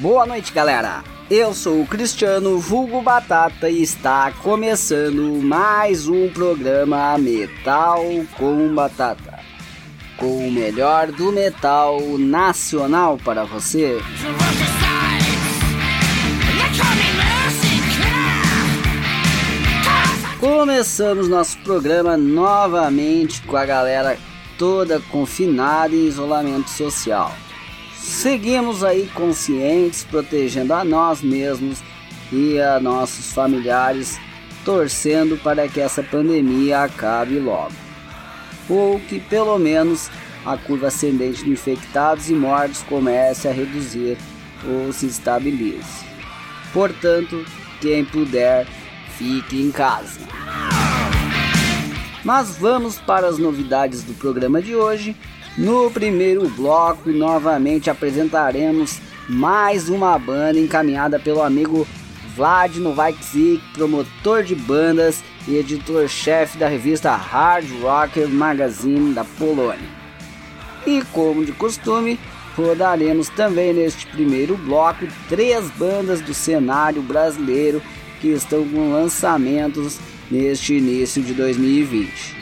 Boa noite, galera. Eu sou o Cristiano Vulgo Batata e está começando mais um programa Metal com Batata. Com o melhor do metal nacional para você. Começamos nosso programa novamente com a galera toda confinada em isolamento social. Seguimos aí conscientes, protegendo a nós mesmos e a nossos familiares, torcendo para que essa pandemia acabe logo. Ou que pelo menos a curva ascendente de infectados e mortos comece a reduzir ou se estabilize. Portanto, quem puder, fique em casa. Mas vamos para as novidades do programa de hoje no primeiro bloco, novamente apresentaremos mais uma banda encaminhada pelo amigo Vlad Novaksik, promotor de bandas e editor-chefe da revista Hard Rocker Magazine da Polônia. E como de costume, rodaremos também neste primeiro bloco três bandas do cenário brasileiro que estão com lançamentos neste início de 2020.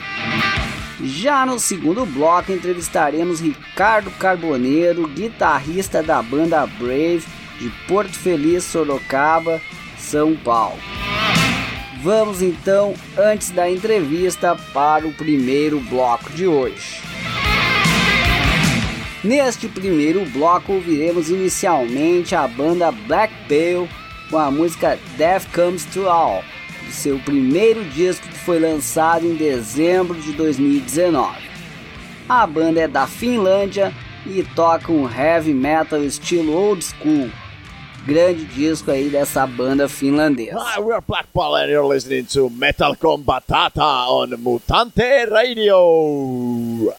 Já no segundo bloco entrevistaremos Ricardo Carboneiro, guitarrista da banda Brave de Porto Feliz, Sorocaba, São Paulo. Vamos então, antes da entrevista, para o primeiro bloco de hoje. Neste primeiro bloco ouviremos inicialmente a banda Black Pale com a música Death Comes to All seu primeiro disco que foi lançado em dezembro de 2019. A banda é da Finlândia e toca um heavy metal estilo old school. Grande disco aí dessa banda finlandesa. Hi, we're Black Ball and you're listening to Metal Combatata on Mutante Radio.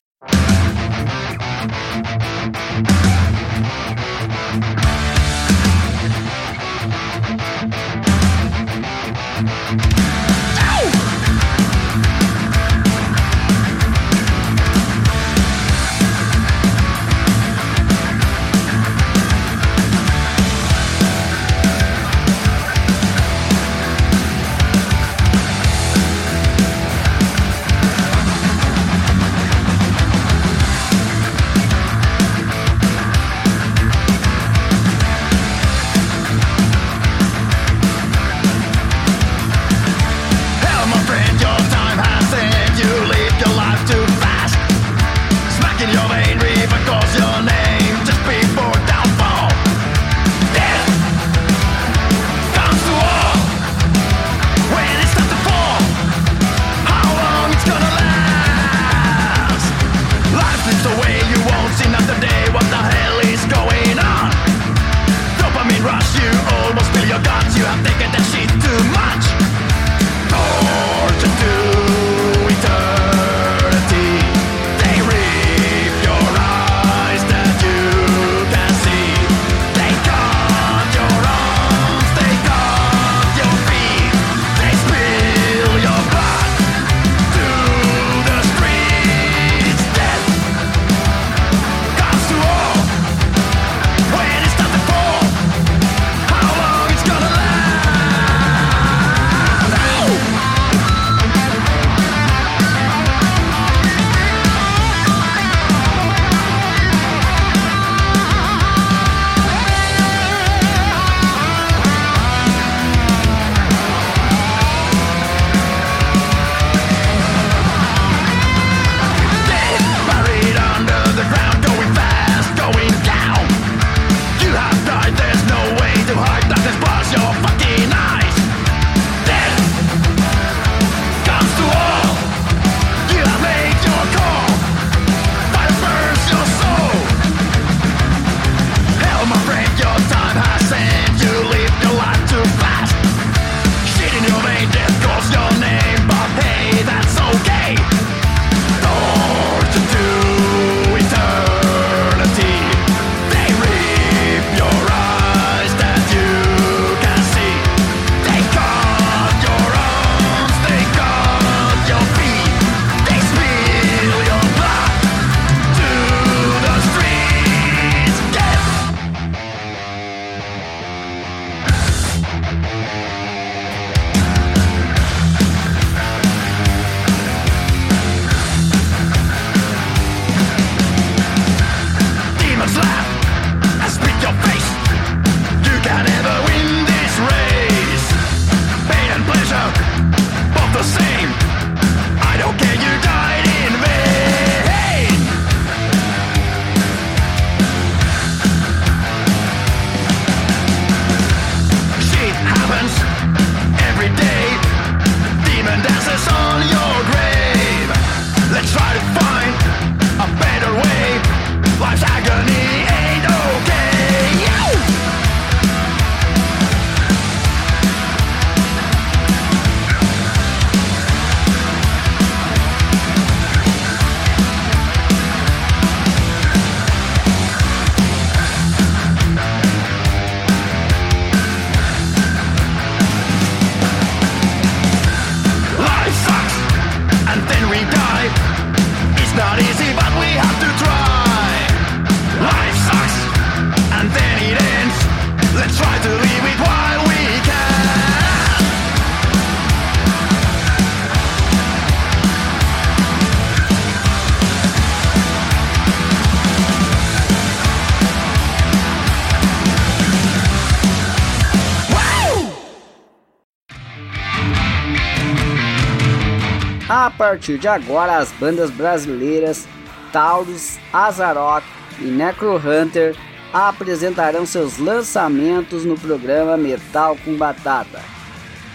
Partir de agora, as bandas brasileiras Taurus, Azarock e Necro Hunter apresentarão seus lançamentos no programa Metal com Batata.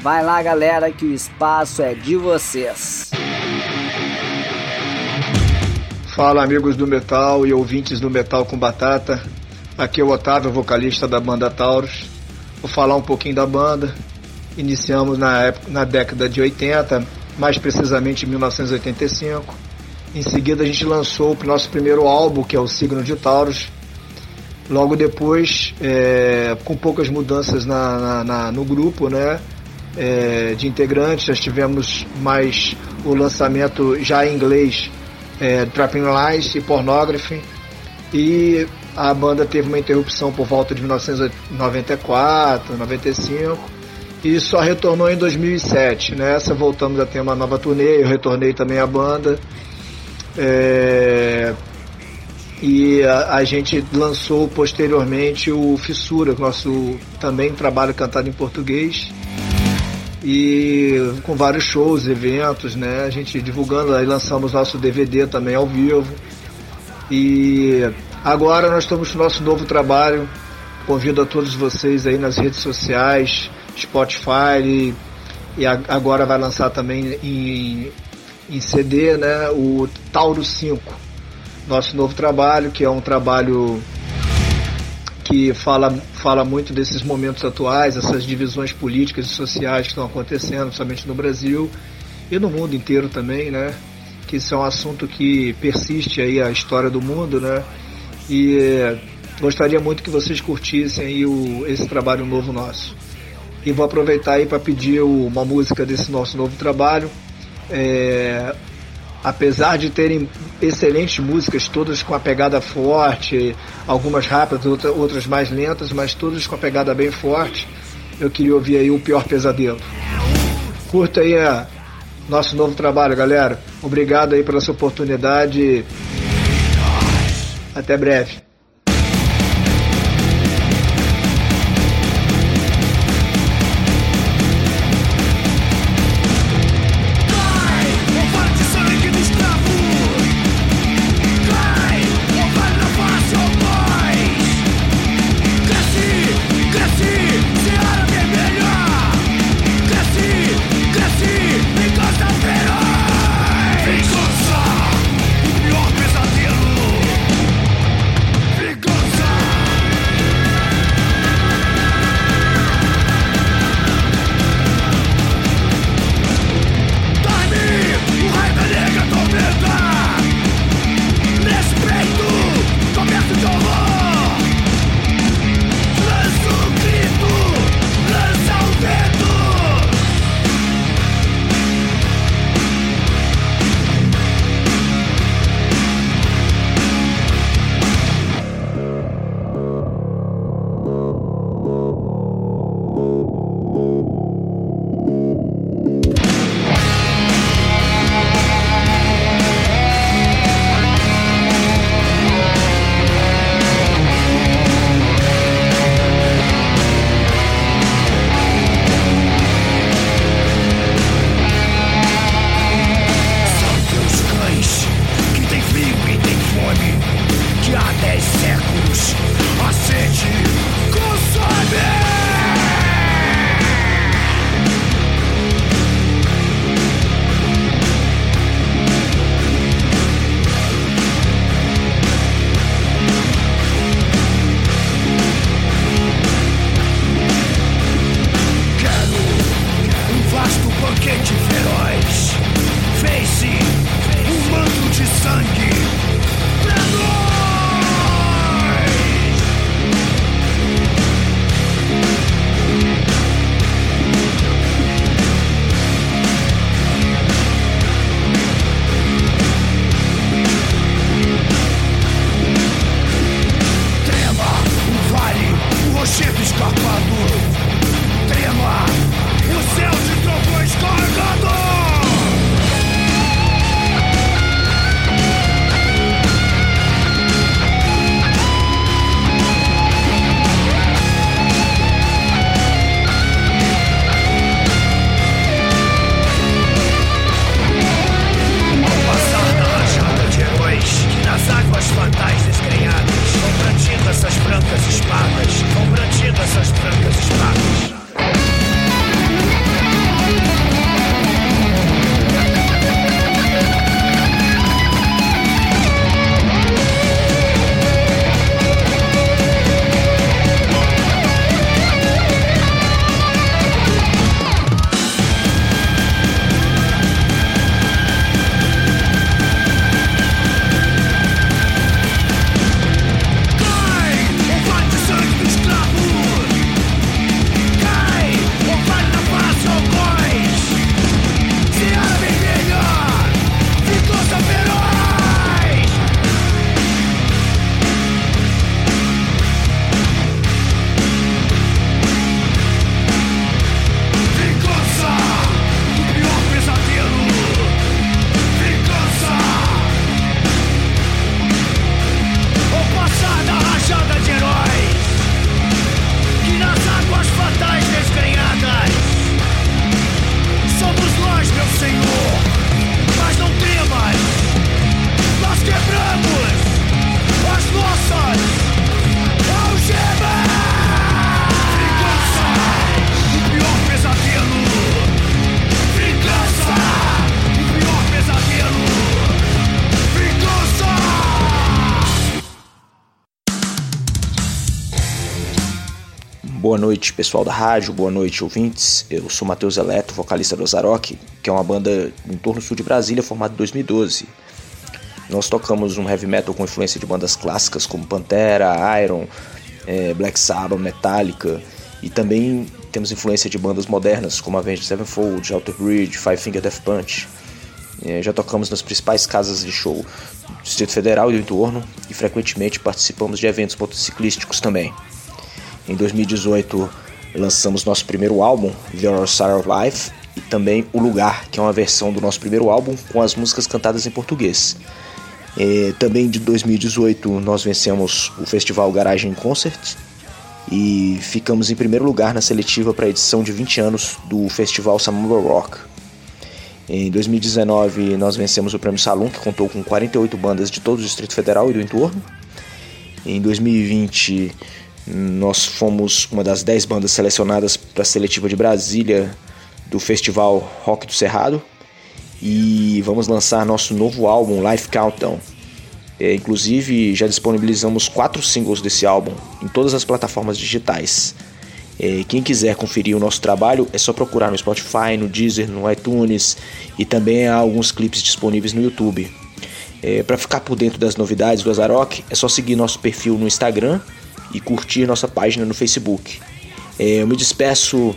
Vai lá, galera, que o espaço é de vocês. Fala, amigos do metal e ouvintes do Metal com Batata. Aqui é o Otávio, vocalista da banda Taurus. Vou falar um pouquinho da banda. Iniciamos na, época, na década de 80, mais precisamente em 1985. Em seguida, a gente lançou o nosso primeiro álbum, que é o Signo de Taurus, Logo depois, é, com poucas mudanças na, na, na no grupo, né? É, de integrantes, já tivemos mais o lançamento já em inglês, é, Trapping Lies e Pornography. E a banda teve uma interrupção por volta de 1994, 95 e só retornou em 2007. Nessa voltamos a ter uma nova turnê, eu retornei também à banda. É, e a, a, gente lançou posteriormente o Fissura, nosso também trabalho cantado em português. E com vários shows, eventos, né? A gente divulgando, aí lançamos nosso DVD também ao vivo. E agora nós estamos no nosso novo trabalho. Convido a todos vocês aí nas redes sociais, Spotify e, e agora vai lançar também em, em CD, né? O Tauro 5 nosso novo trabalho, que é um trabalho que fala, fala muito desses momentos atuais, essas divisões políticas e sociais que estão acontecendo, somente no Brasil e no mundo inteiro também, né? Que isso é um assunto que persiste aí a história do mundo, né? E gostaria muito que vocês curtissem aí o, esse trabalho novo nosso. E vou aproveitar aí para pedir uma música desse nosso novo trabalho. É, apesar de terem excelentes músicas, todas com a pegada forte, algumas rápidas, outras mais lentas, mas todas com a pegada bem forte, eu queria ouvir aí o Pior Pesadelo. Curta aí a nosso novo trabalho, galera. Obrigado aí pela sua oportunidade. Até breve. Noite, pessoal da rádio, boa noite, ouvintes. Eu sou Matheus Eleto, vocalista do Azarock, que é uma banda em torno sul de Brasília, formada em 2012. Nós tocamos um heavy metal com influência de bandas clássicas como Pantera, Iron, é, Black Sabbath, Metallica, e também temos influência de bandas modernas como Avenged Sevenfold, Alter Bridge, Five Finger Death Punch. É, já tocamos nas principais casas de show do Distrito Federal e do entorno, e frequentemente participamos de eventos motociclísticos também. Em 2018 lançamos nosso primeiro álbum, The Other Side of Life, e também O Lugar, que é uma versão do nosso primeiro álbum com as músicas cantadas em português. E, também de 2018 nós vencemos o festival Garagem Concert e ficamos em primeiro lugar na seletiva para a edição de 20 anos do festival Samamba Rock. Em 2019 nós vencemos o Prêmio Salum, que contou com 48 bandas de todo o Distrito Federal e do entorno. Em 2020 nós fomos uma das 10 bandas selecionadas para a seletiva de Brasília do festival Rock do Cerrado e vamos lançar nosso novo álbum Life Countdown. É, inclusive já disponibilizamos quatro singles desse álbum em todas as plataformas digitais. É, quem quiser conferir o nosso trabalho é só procurar no Spotify, no Deezer, no iTunes e também há alguns clipes disponíveis no YouTube. É, para ficar por dentro das novidades do Azarock é só seguir nosso perfil no Instagram e curtir nossa página no Facebook. É, eu me despeço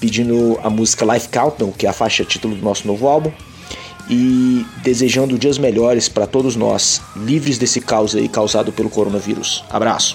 pedindo a música Life Countdown, que é a faixa título do nosso novo álbum, e desejando dias melhores para todos nós, livres desse caos aí causado pelo coronavírus. Abraço!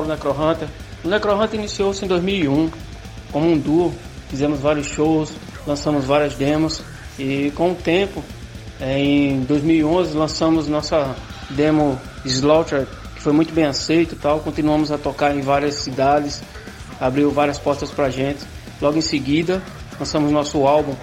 Mauro Necrohunter. O Necrohunter iniciou-se em 2001 como um duo, fizemos vários shows, lançamos várias demos e com o tempo, é, em 2011 lançamos nossa demo Slaughter, que foi muito bem aceito tal, continuamos a tocar em várias cidades, abriu várias portas pra gente. Logo em seguida, lançamos nosso álbum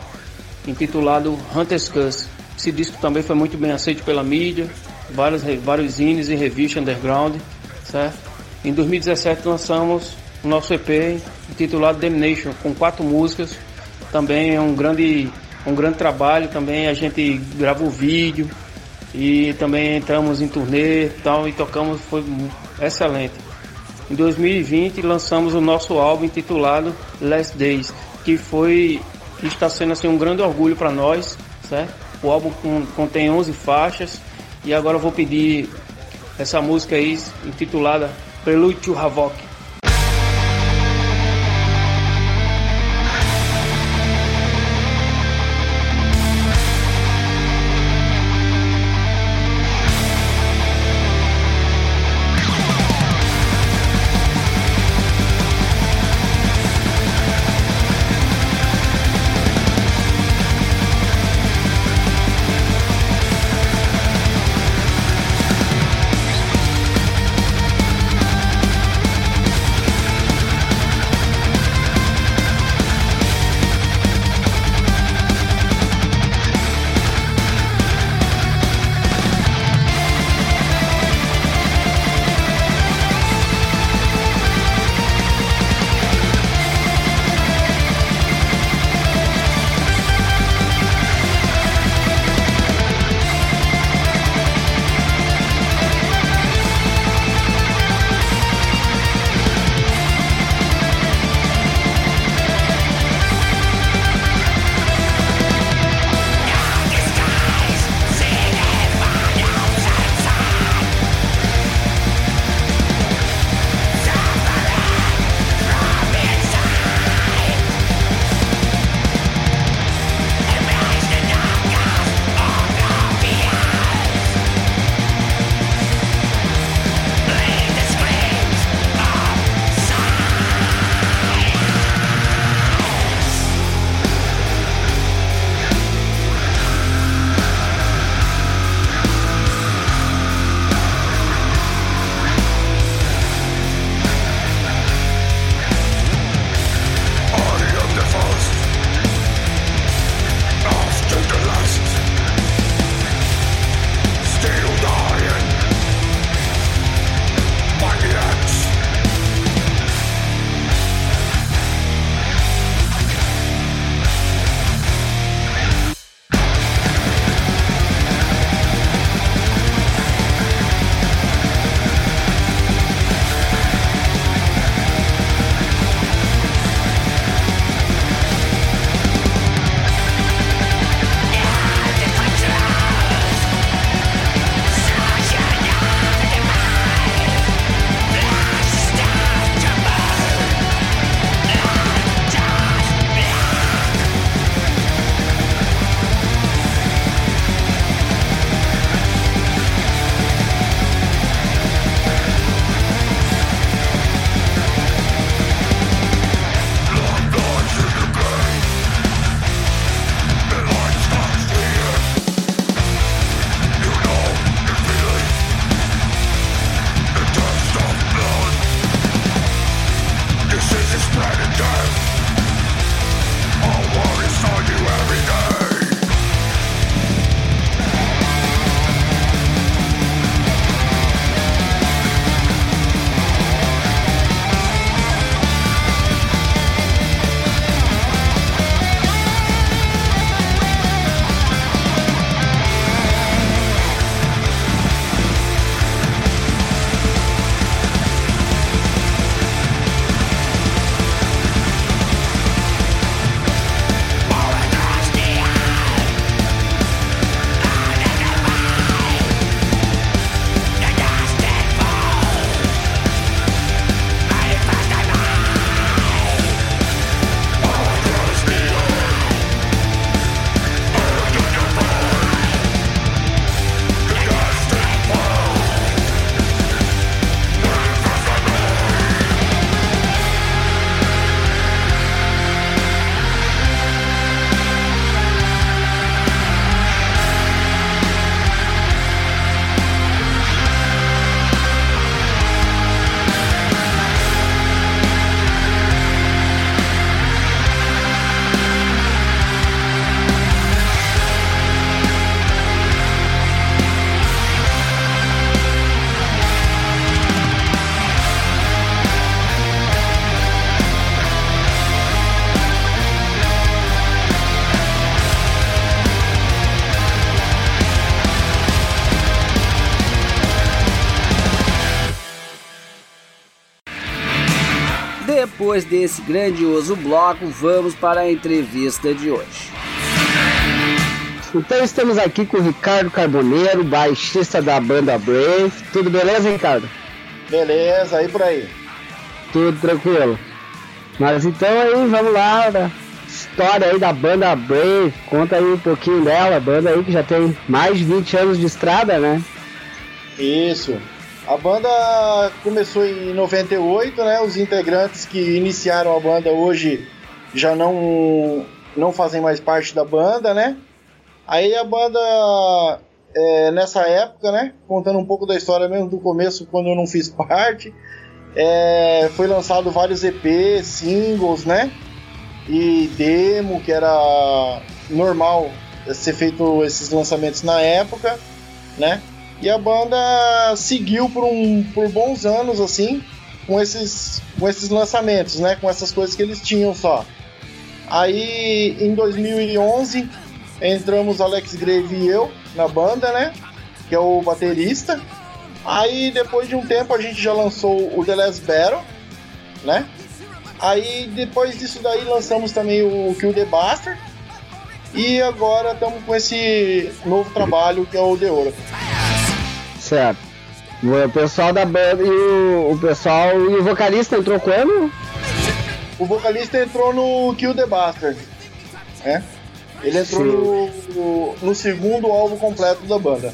intitulado Hunter's Curse. Esse disco também foi muito bem aceito pela mídia, vários, vários zines e revistas underground, certo? Em 2017 lançamos o nosso EP intitulado Damnation, com quatro músicas. Também é um grande, um grande trabalho, também a gente grava o vídeo e também entramos em turnê tal, e tocamos, foi excelente. Em 2020 lançamos o nosso álbum intitulado Last Days, que foi que está sendo assim um grande orgulho para nós, certo? O álbum contém 11 faixas e agora eu vou pedir essa música aí intitulada To Havoc. Depois desse grandioso bloco, vamos para a entrevista de hoje. Então estamos aqui com o Ricardo Carboneiro, baixista da banda Brave. Tudo beleza, Ricardo? Beleza, aí por aí. Tudo tranquilo. Mas então aí, vamos lá, né? história aí da banda Brave. Conta aí um pouquinho dela, banda aí que já tem mais de 20 anos de estrada, né? Isso. A banda começou em 98, né? Os integrantes que iniciaram a banda hoje já não não fazem mais parte da banda, né? Aí a banda é, nessa época, né? Contando um pouco da história mesmo do começo, quando eu não fiz parte, é, foi lançado vários EPs, singles, né? E demo, que era normal ser feito esses lançamentos na época, né? E a banda seguiu por, um, por bons anos, assim, com esses, com esses lançamentos, né? Com essas coisas que eles tinham só. Aí, em 2011, entramos Alex Grave e eu na banda, né? Que é o baterista. Aí, depois de um tempo, a gente já lançou o The Last Battle, né? Aí, depois disso daí, lançamos também o Kill the Bastard. E agora estamos com esse novo trabalho que é o The Oracle. Certo. O pessoal da banda e o, o pessoal e o vocalista entrou quando? O vocalista entrou no Kill the Bastard. Né? Ele entrou no, no, segundo álbum completo da banda.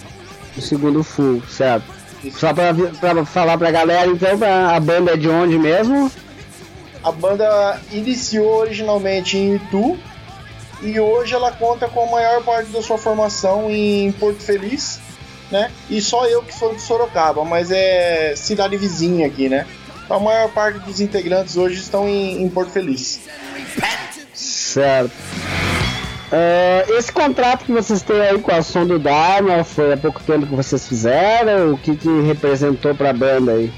O segundo full, certo. Isso. Só pra, pra falar pra galera, então, pra, a banda é de onde mesmo? A banda iniciou originalmente em Itu e hoje ela conta com a maior parte da sua formação em Porto Feliz, né? E só eu que sou de Sorocaba, mas é cidade vizinha aqui, né? A maior parte dos integrantes hoje estão em, em Porto Feliz. Certo. Uh, esse contrato que vocês têm aí com a Som do Dharma foi há pouco tempo que vocês fizeram? O que, que representou para a banda aí?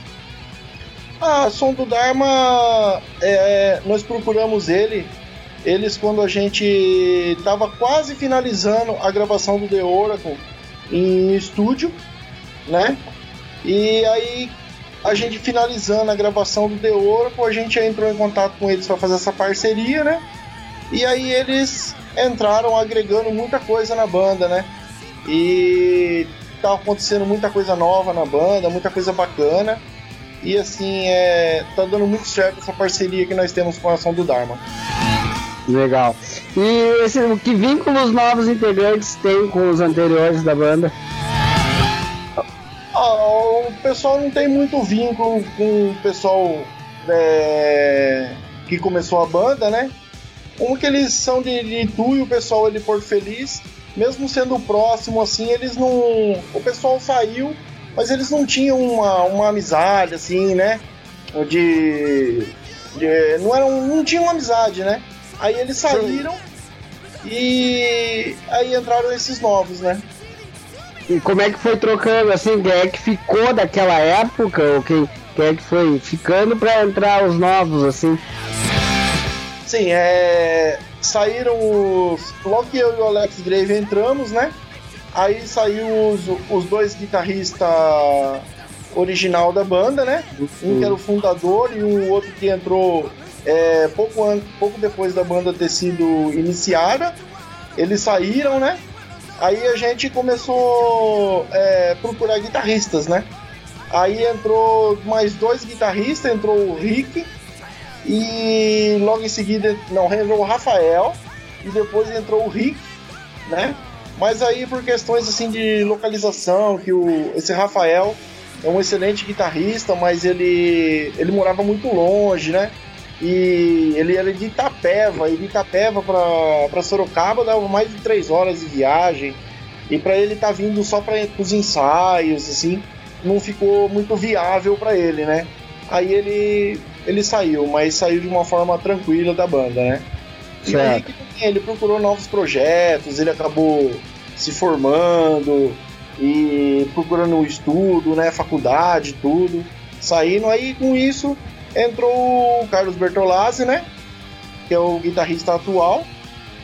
Ah, Som do Dharma, é, nós procuramos ele, eles quando a gente estava quase finalizando a gravação do The Oracle em estúdio, né? E aí a gente finalizando a gravação do The Oracle, a gente entrou em contato com eles para fazer essa parceria, né? E aí eles entraram agregando muita coisa na banda, né? E tá acontecendo muita coisa nova na banda, muita coisa bacana. E assim, é, tá dando muito certo essa parceria que nós temos com a ação do Dharma. Legal. E esse, que vínculos novos integrantes tem com os anteriores da banda? Ah, o pessoal não tem muito vínculo com o pessoal é, que começou a banda, né? Como que eles são de, de Itu e o pessoal é de Porto Feliz, mesmo sendo próximo assim, eles não. O pessoal saiu, mas eles não tinham uma, uma amizade assim, né? De. de não, eram, não tinham amizade, né? Aí eles saíram Sim. e aí entraram esses novos, né? E como é que foi trocando assim? Quem é que ficou daquela época? Ou quem, quem é que foi ficando para entrar os novos assim? Sim, é. Saíram os. Logo que eu e o Alex Grave entramos, né? Aí saiu os, os dois guitarristas original da banda, né? Um que era o fundador e o outro que entrou é, pouco, pouco depois da banda ter sido iniciada. Eles saíram, né? Aí a gente começou a é, procurar guitarristas, né? Aí entrou mais dois guitarristas, entrou o Rick e logo em seguida, não, entrou o Rafael e depois entrou o Rick, né? Mas aí por questões assim de localização, que o, esse Rafael é um excelente guitarrista, mas ele, ele morava muito longe, né? E ele era de Itapeva, e de Itapeva para Sorocaba dava mais de três horas de viagem. E para ele estar tá vindo só para os ensaios, assim, não ficou muito viável para ele, né? Aí ele ele saiu, mas saiu de uma forma tranquila da banda, né? E aí ele procurou novos projetos, ele acabou se formando e procurando um estudo, né, faculdade, tudo. Saindo aí com isso entrou o Carlos Bertolazzi, né, que é o guitarrista atual.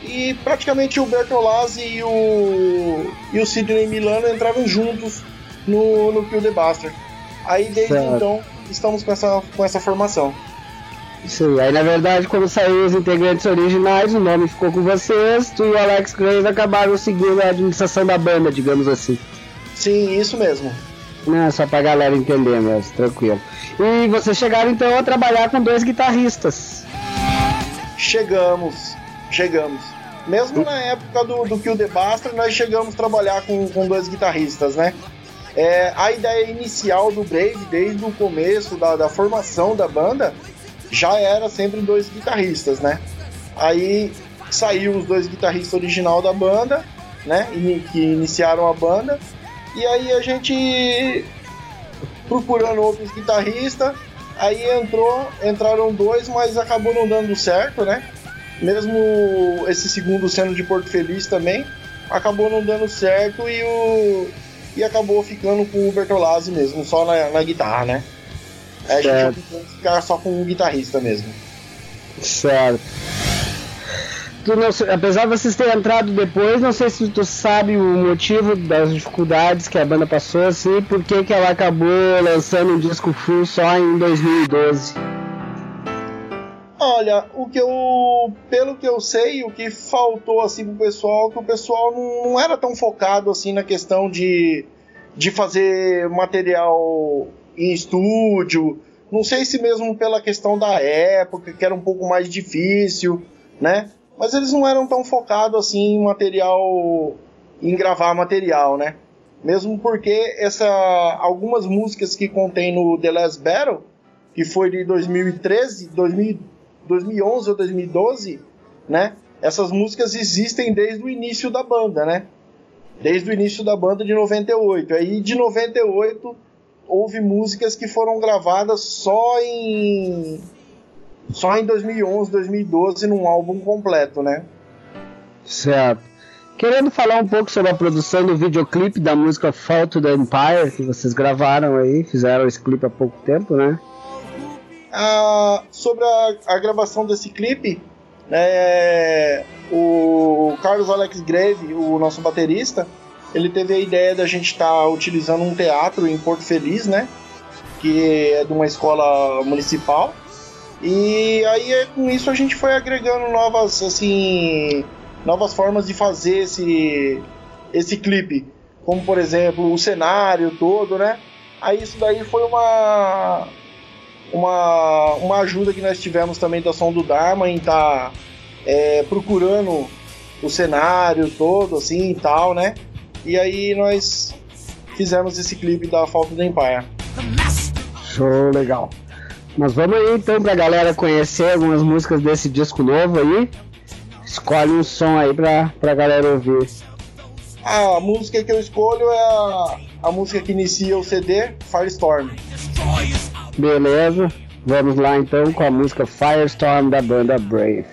E praticamente o Bertolazzi e o, e o Sidney Milano entraram juntos no, no Kill the Bastard. Aí desde certo. então estamos com essa, com essa formação. Sim, aí na verdade, quando saíram os integrantes originais, o nome ficou com vocês, tu e o Alex Graves acabaram seguindo a administração da banda, digamos assim. Sim, isso mesmo. Não, só pra galera entender mesmo, tranquilo. E vocês chegaram então a trabalhar com dois guitarristas. Chegamos, chegamos. Mesmo na época do, do Kill the Bastard, nós chegamos a trabalhar com, com dois guitarristas, né? É, a ideia inicial do Brave, desde o começo da, da formação da banda, já era sempre dois guitarristas, né? Aí saiu os dois guitarristas original da banda, né? Que iniciaram a banda. E aí a gente procurando outros guitarristas, aí entrou, entraram dois, mas acabou não dando certo, né? Mesmo esse segundo sendo de Porto Feliz também, acabou não dando certo e o e acabou ficando com o Bertolazzi mesmo, só na, na guitarra, né? Aí a gente optou ficar só com o guitarrista mesmo. Certo. Tu não, apesar de vocês terem entrado depois, não sei se tu sabe o motivo das dificuldades que a banda passou, assim, por que, que ela acabou lançando um disco full só em 2012. Olha, o que eu. Pelo que eu sei, o que faltou assim pro pessoal, que o pessoal não, era tão focado assim na questão de, de fazer material em estúdio. Não sei se mesmo pela questão da época, que era um pouco mais difícil, né? Mas eles não eram tão focados assim em material. em gravar material, né? Mesmo porque essa, algumas músicas que contém no The Last Battle, que foi de 2013, 2000, 2011 ou 2012, né? Essas músicas existem desde o início da banda, né? Desde o início da banda de 98. Aí de 98 houve músicas que foram gravadas só em só em 2011, 2012 num álbum completo, né? Certo. Querendo falar um pouco sobre a produção do videoclipe da música Fall to the Empire que vocês gravaram aí, fizeram esse clipe há pouco tempo, né? Ah, sobre a, a, gravação desse clipe, é, o Carlos Alex Greve, o nosso baterista, ele teve a ideia da gente estar tá utilizando um teatro em Porto Feliz, né? Que é de uma escola municipal. E aí com isso a gente foi agregando novas assim novas formas de fazer esse esse clipe, como por exemplo o cenário todo, né? Aí isso daí foi uma uma, uma ajuda que nós tivemos também da Som do Dharma em estar tá, é, procurando o cenário todo assim e tal, né? E aí nós fizemos esse clipe da Falta do Empire. Show legal. Mas vamos aí então pra galera conhecer algumas músicas desse disco novo aí. Escolhe um som aí pra, pra galera ouvir. A música que eu escolho é a, a música que inicia o CD, Firestorm. Beleza, vamos lá então com a música Firestorm da banda Brave.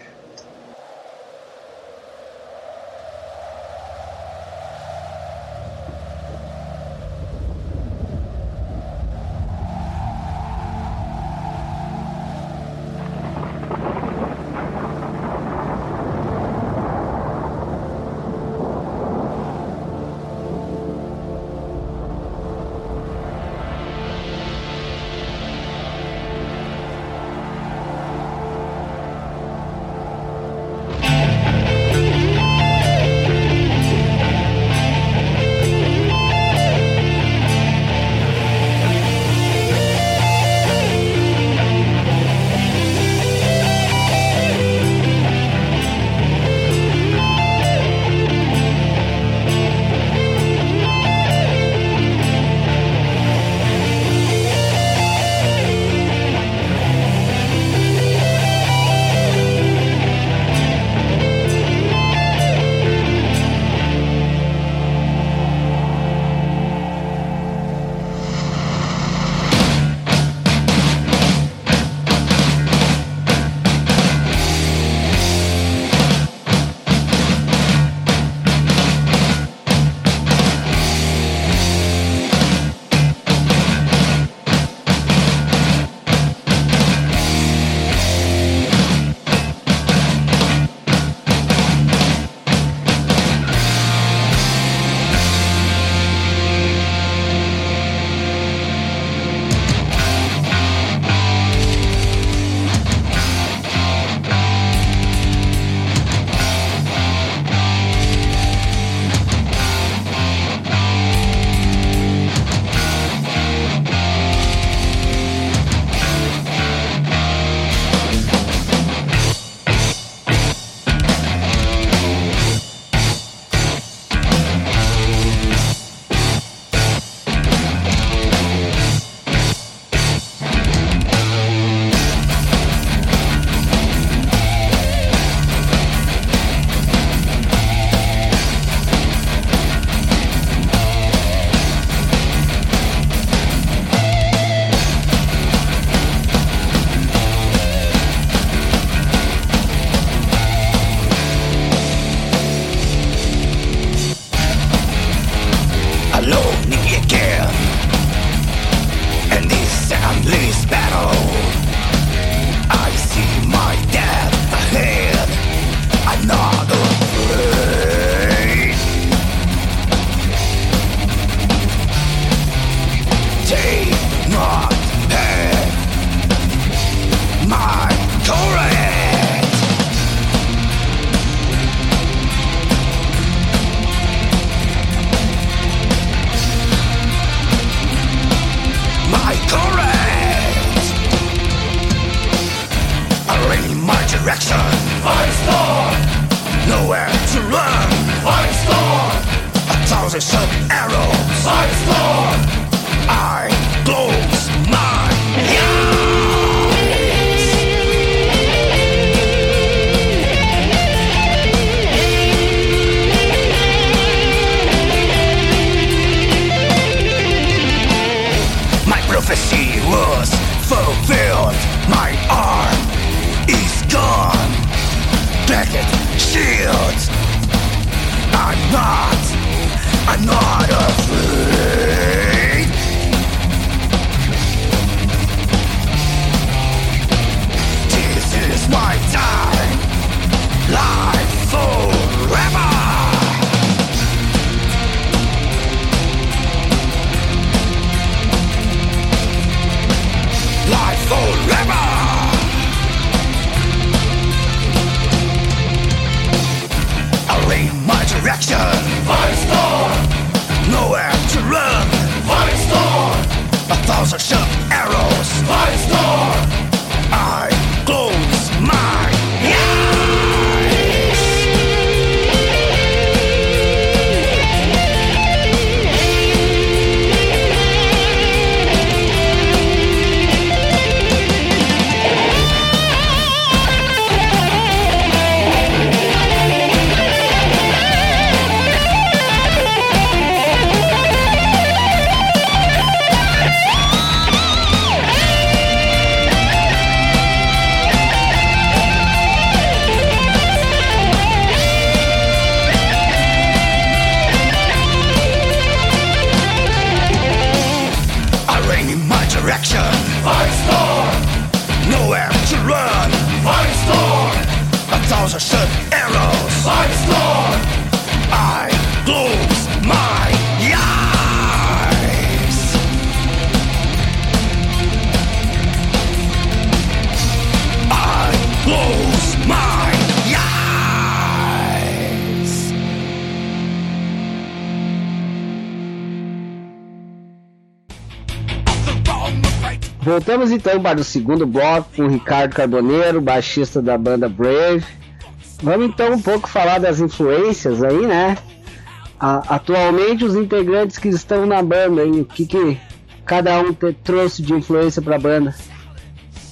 for some então para segundo bloco com Ricardo Carboneiro, baixista da banda Brave. Vamos então um pouco falar das influências aí, né? A, atualmente os integrantes que estão na banda, hein? o que, que cada um te, trouxe de influência para a banda?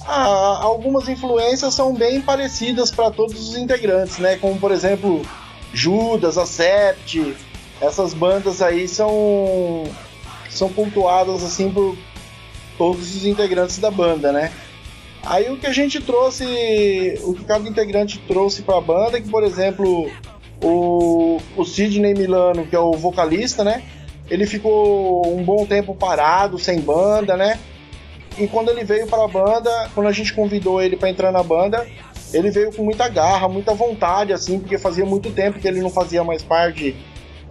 Ah, algumas influências são bem parecidas para todos os integrantes, né? Como por exemplo Judas, Acept, essas bandas aí são são pontuadas assim por todos os integrantes da banda, né? Aí o que a gente trouxe, o que cada integrante trouxe para a banda, é que por exemplo, o, o Sidney Milano, que é o vocalista, né? Ele ficou um bom tempo parado, sem banda, né? E quando ele veio para a banda, quando a gente convidou ele para entrar na banda, ele veio com muita garra, muita vontade, assim, porque fazia muito tempo que ele não fazia mais parte,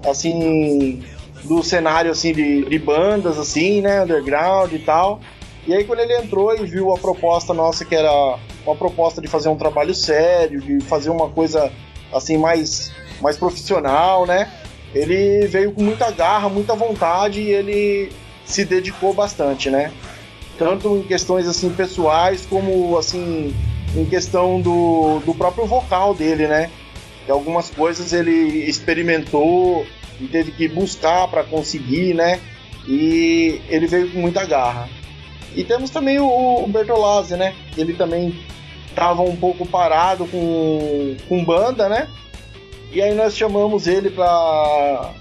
assim, do cenário assim de, de bandas assim, né, underground e tal. E aí quando ele entrou e viu a proposta nossa que era uma proposta de fazer um trabalho sério, de fazer uma coisa assim mais mais profissional, né? Ele veio com muita garra, muita vontade e ele se dedicou bastante, né? Tanto em questões assim pessoais como assim em questão do, do próprio vocal dele, né? Algumas coisas ele experimentou e teve que buscar para conseguir, né? E ele veio com muita garra. E temos também o, o Bertolazzi, né? Ele também estava um pouco parado com, com banda, né? E aí nós chamamos ele para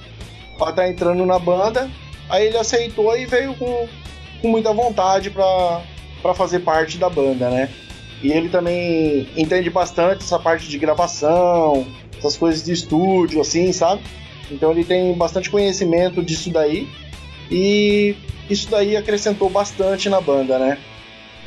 estar tá entrando na banda. Aí ele aceitou e veio com, com muita vontade para fazer parte da banda, né? E ele também entende bastante essa parte de gravação, essas coisas de estúdio, assim, sabe? Então ele tem bastante conhecimento disso daí e isso daí acrescentou bastante na banda, né?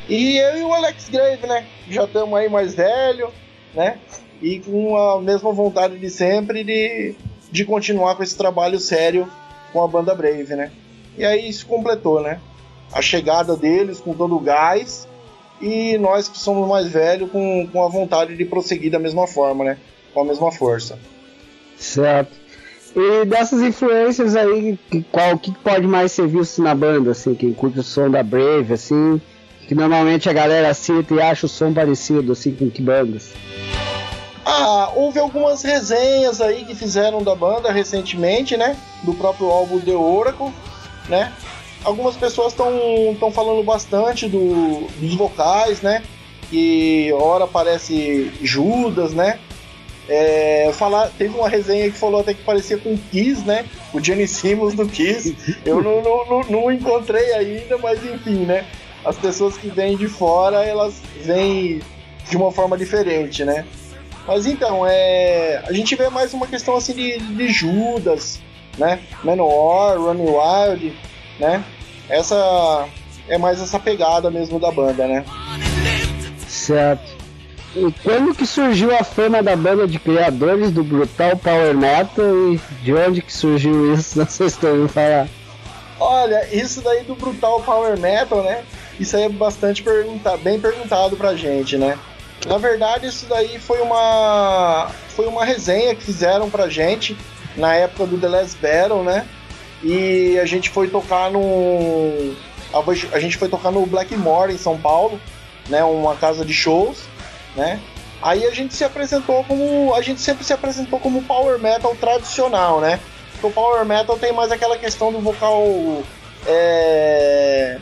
E eu e o Alex Grave, né? Já estamos aí mais velho, né? E com a mesma vontade de sempre de, de continuar com esse trabalho sério com a banda Brave, né? E aí isso completou, né? A chegada deles com todo o gás e nós que somos mais velhos com, com a vontade de prosseguir da mesma forma, né? Com a mesma força. Certo. E dessas influências aí, qual que pode mais ser visto na banda, assim, quem curte o som da Brave, assim, que normalmente a galera cita e acha o som parecido, assim, com que bandas? Ah, houve algumas resenhas aí que fizeram da banda recentemente, né? Do próprio álbum The Oracle, né? Algumas pessoas estão falando bastante do, dos vocais, né? Que hora aparece Judas, né? É, falar, teve uma resenha que falou até que parecia com Kiss, né? O Johnny Simmons do Kiss. Eu não, não, não, não, encontrei ainda, mas enfim, né? As pessoas que vêm de fora, elas vêm de uma forma diferente, né? Mas então, é, a gente vê mais uma questão assim de, de Judas, né? Manowar, Running Wild, né? Essa é mais essa pegada mesmo da banda, né? Certo. E quando que surgiu a fama da banda de criadores do Brutal Power Metal e de onde que surgiu isso? Não sei se ouvindo falar. Olha, isso daí do Brutal Power Metal, né? Isso aí é bastante pergunta, bem perguntado pra gente, né? Na verdade, isso daí foi uma foi uma resenha que fizeram pra gente na época do The Last Battle, né? E a gente foi tocar no a gente foi tocar no Blackmore em São Paulo, né? Uma casa de shows né? Aí a gente se apresentou como. A gente sempre se apresentou como power metal tradicional, né? Porque o power metal tem mais aquela questão do vocal. É,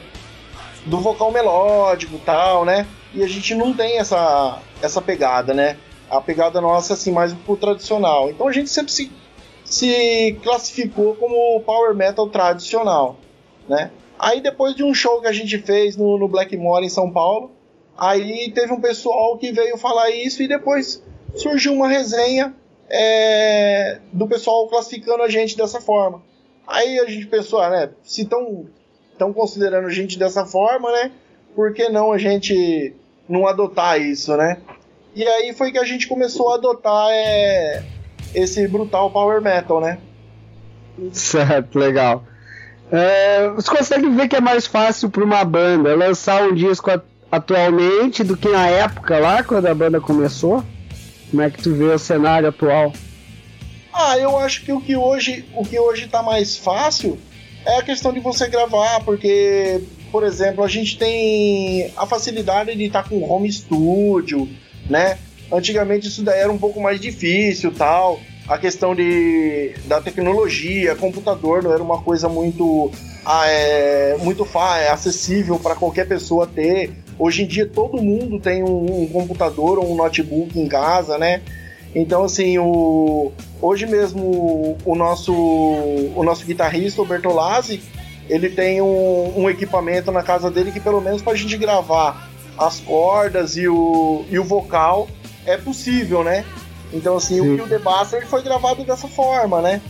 do vocal melódico e tal, né? E a gente não tem essa, essa pegada, né? A pegada nossa, assim, mais pro tradicional. Então a gente sempre se, se classificou como power metal tradicional, né? Aí depois de um show que a gente fez no, no Blackmore em São Paulo, Aí teve um pessoal que veio falar isso e depois surgiu uma resenha é, do pessoal classificando a gente dessa forma. Aí a gente pensou, ah, né, se estão estão considerando a gente dessa forma, né, por que não a gente não adotar isso, né? E aí foi que a gente começou a adotar é, esse brutal power metal, né? Certo, legal. É, você consegue ver que é mais fácil para uma banda lançar um disco atualmente do que na época lá, quando a banda começou? Como é que tu vê o cenário atual? Ah, eu acho que o que hoje, o que hoje tá mais fácil é a questão de você gravar, porque, por exemplo, a gente tem a facilidade de estar tá com home studio, né? Antigamente isso daí era um pouco mais difícil, tal. A questão de, da tecnologia, computador não era uma coisa muito ah, é, muito fácil, é acessível para qualquer pessoa ter. Hoje em dia todo mundo tem um, um, computador ou um notebook em casa, né? Então assim, o, hoje mesmo o nosso, o nosso guitarrista, o Bertolazzi, ele tem um, um equipamento na casa dele que pelo menos para a gente gravar as cordas e o, e o vocal é possível, né? Então assim, Sim. o Kill the Bastard foi gravado dessa forma, né?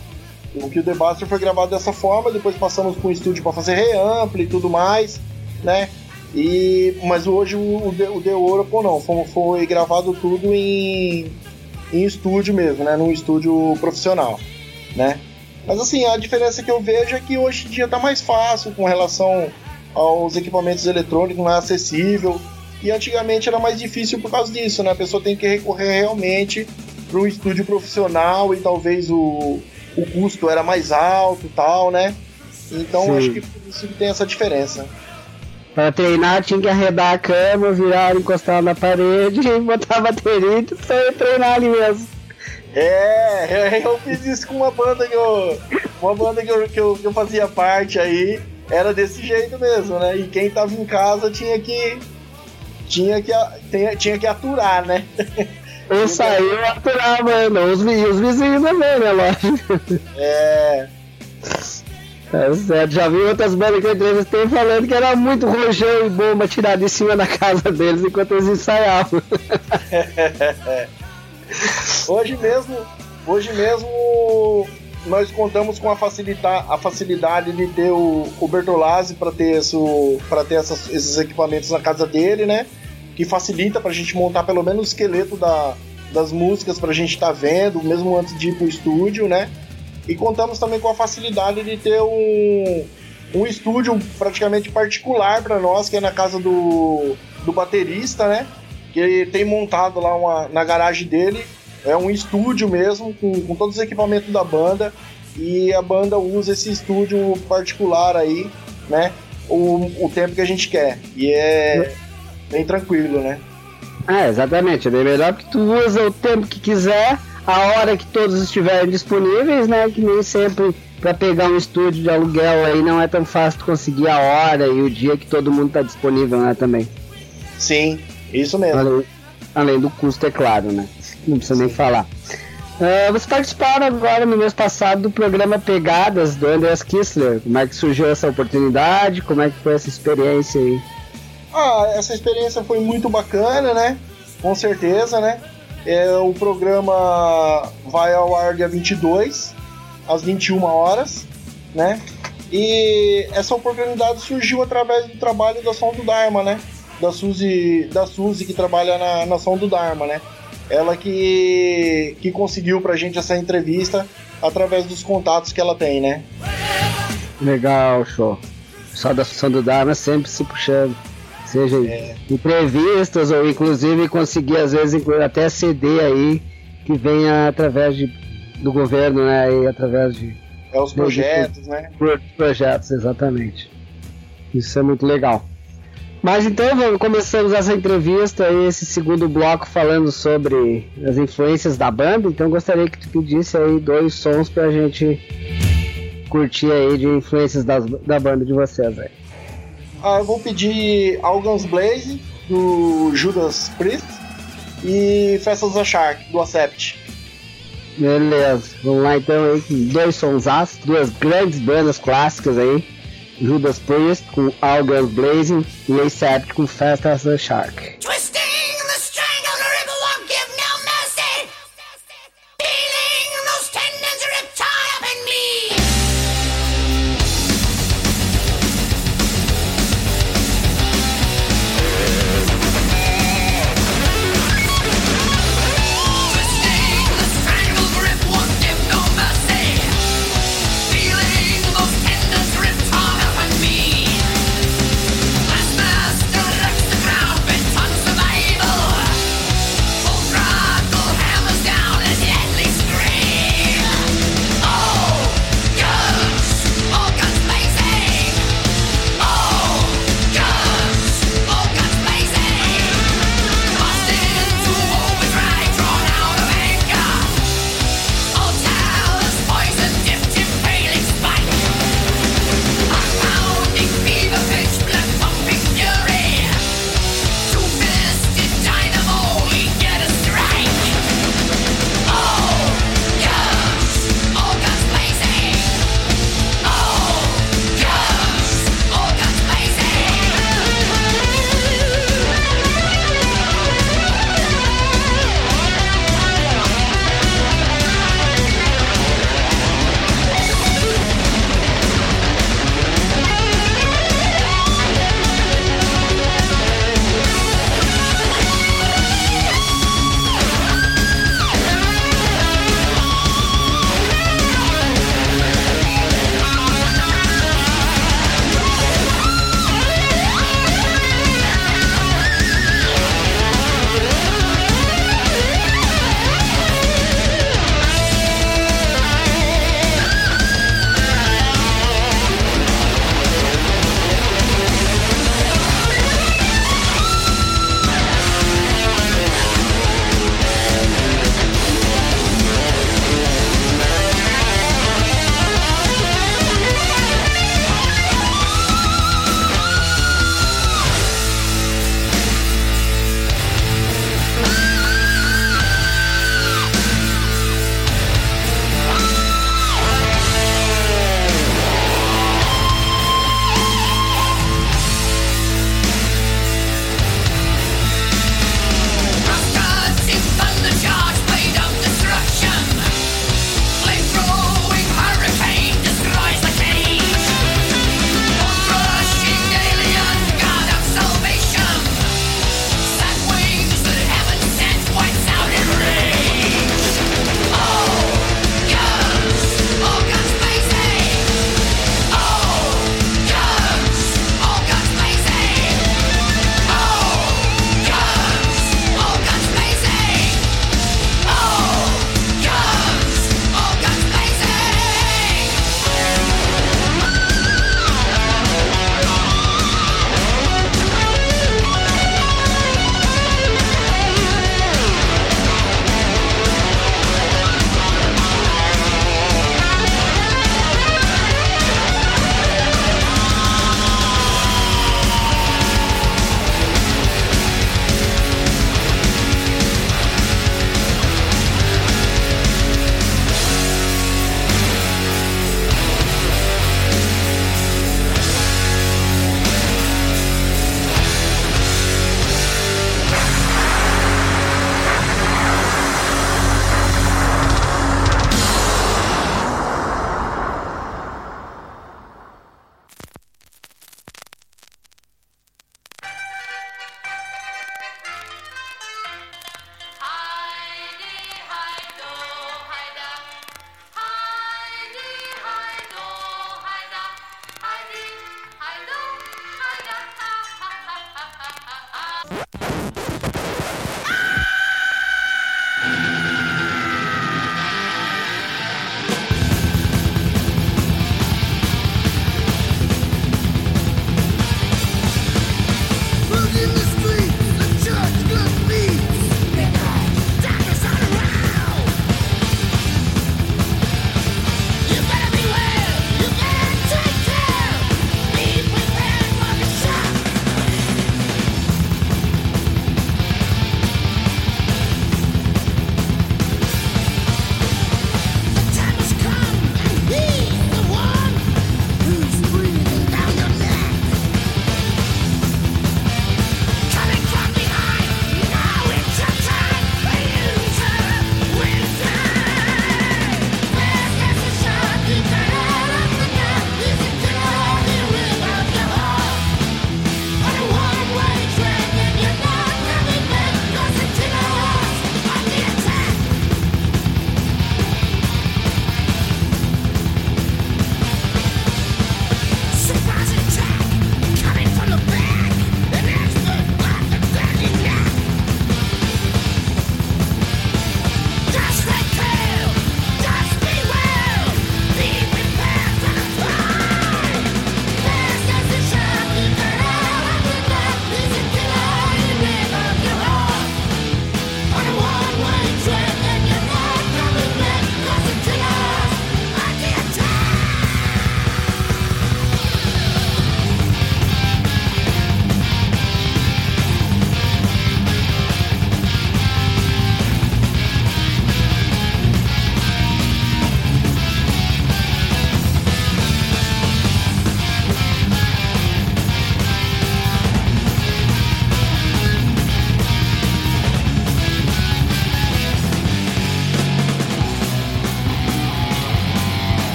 O Kill the Bastard foi gravado dessa forma, depois passamos para o estúdio para fazer reampli e tudo mais, né? E, mas hoje o, o, The, Oracle não, foi, foi gravado tudo em, em estúdio mesmo, né? Num estúdio profissional, né? Mas assim, a diferença que eu vejo é que hoje em dia tá mais fácil com relação aos equipamentos eletrônicos, não é acessível. E antigamente era mais difícil por causa disso, né? A pessoa tem que recorrer realmente para um estúdio profissional e talvez o, o custo era mais alto tal, né? Então Sim. acho que por isso que tem essa diferença. Pra treinar tinha que arredar a cama, virar, encostar na parede, botar a bateria e foi treinar ali mesmo. É, eu fiz isso com uma banda que eu. Uma banda que eu, que eu, que eu fazia parte aí. Era desse jeito mesmo, né? E quem tava em casa tinha que. Tinha que, tinha, tinha que aturar, né? Eu saí aturar, mano. Os, os vizinhos também, né, lógico. É. É certo, já vi outras bandas que eu entrevistei falando que era muito rojão e bomba tirada em cima da casa deles enquanto eles ensaiavam. hoje mesmo, hoje mesmo nós contamos com a, facilita a facilidade de ter o, o Bertolazzi para ter, isso, ter essas, esses equipamentos na casa dele, né? Que facilita para a gente montar pelo menos o esqueleto da, das músicas para a gente estar tá vendo, mesmo antes de ir para o estúdio, né? E contamos também com a facilidade de ter um, um estúdio praticamente particular para nós, que é na casa do, do baterista, né? Que ele tem montado lá uma, na garagem dele. É um estúdio mesmo, com, com todos os equipamentos da banda. E a banda usa esse estúdio particular aí, né? O, o tempo que a gente quer. E é bem tranquilo, né? É, exatamente. É melhor porque tu usa o tempo que quiser, a hora que todos estiverem disponíveis, né? Que nem sempre para pegar um estúdio de aluguel aí não é tão fácil conseguir a hora e o dia que todo mundo tá disponível, né? Também. Sim, isso mesmo. Além, além do custo, é claro, né? Não precisa nem falar. Uh, vocês participaram agora no mês passado do programa Pegadas do Andreas Kissler. Como é que surgiu essa oportunidade? Como é que foi essa experiência aí? Ah, essa experiência foi muito bacana, né? Com certeza, né? É, o programa vai ao ar dia 22, às 21 horas, né? E essa oportunidade surgiu através do trabalho da Som do Dharma, né? Da Suzy, da Suzy que trabalha na, na Som do Dharma, né? Ela que, que conseguiu pra gente essa entrevista através dos contatos que ela tem, né? Legal, show. Só da Som do Dharma sempre se puxando. Seja é. entrevistas ou inclusive conseguir às vezes até CD aí que venha através de, do governo, né? E através de. É os projetos, de, né? Projetos, exatamente. Isso é muito legal. Mas então vamos, começamos essa entrevista aí, esse segundo bloco falando sobre as influências da banda. Então gostaria que tu pedisse aí dois sons pra gente curtir aí de influências das, da banda de vocês aí. Ah, eu vou pedir Algans Blaze do Judas Priest e Festas da Shark do Acept. Beleza, vamos lá então aí dois sons duas grandes bandas clássicas aí. Judas Priest com All Guns Blazing e Acept com Fast as the Shark.